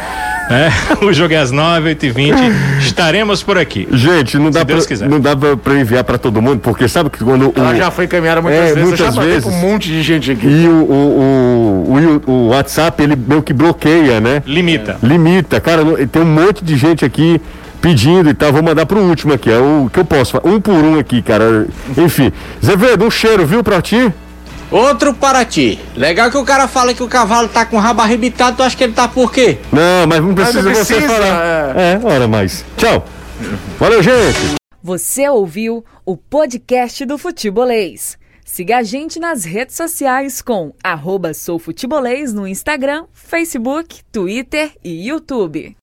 É, o jogo é às 9, 8 e 20 Estaremos por aqui.
Gente, não dá,
Deus
pra,
quiser.
não dá pra, pra enviar pra todo mundo, porque sabe que quando
Ela
o,
já foi encaminhada muitas
É,
vezes. eu
muitas
já falei
vezes.
com um monte de gente aqui.
e o, o, o, o, o WhatsApp, ele meio que bloqueia, né?
Limita.
Limita, cara, tem um monte de gente aqui pedindo e tal. Vou mandar pro último aqui, é o que eu posso falar. Um por um aqui, cara. Enfim. Zevedo, um cheiro, viu, pra ti?
Outro para ti. Legal que o cara fala que o cavalo tá com o rabo arrebitado, tu acha que ele tá por quê?
Não, mas não precisa,
não
você
precisa,
falar. É, ora mais. Tchau. Valeu, gente.
Você ouviu o podcast do Futebolês. Siga a gente nas redes sociais com arroba soufutebolês no Instagram, Facebook, Twitter e YouTube.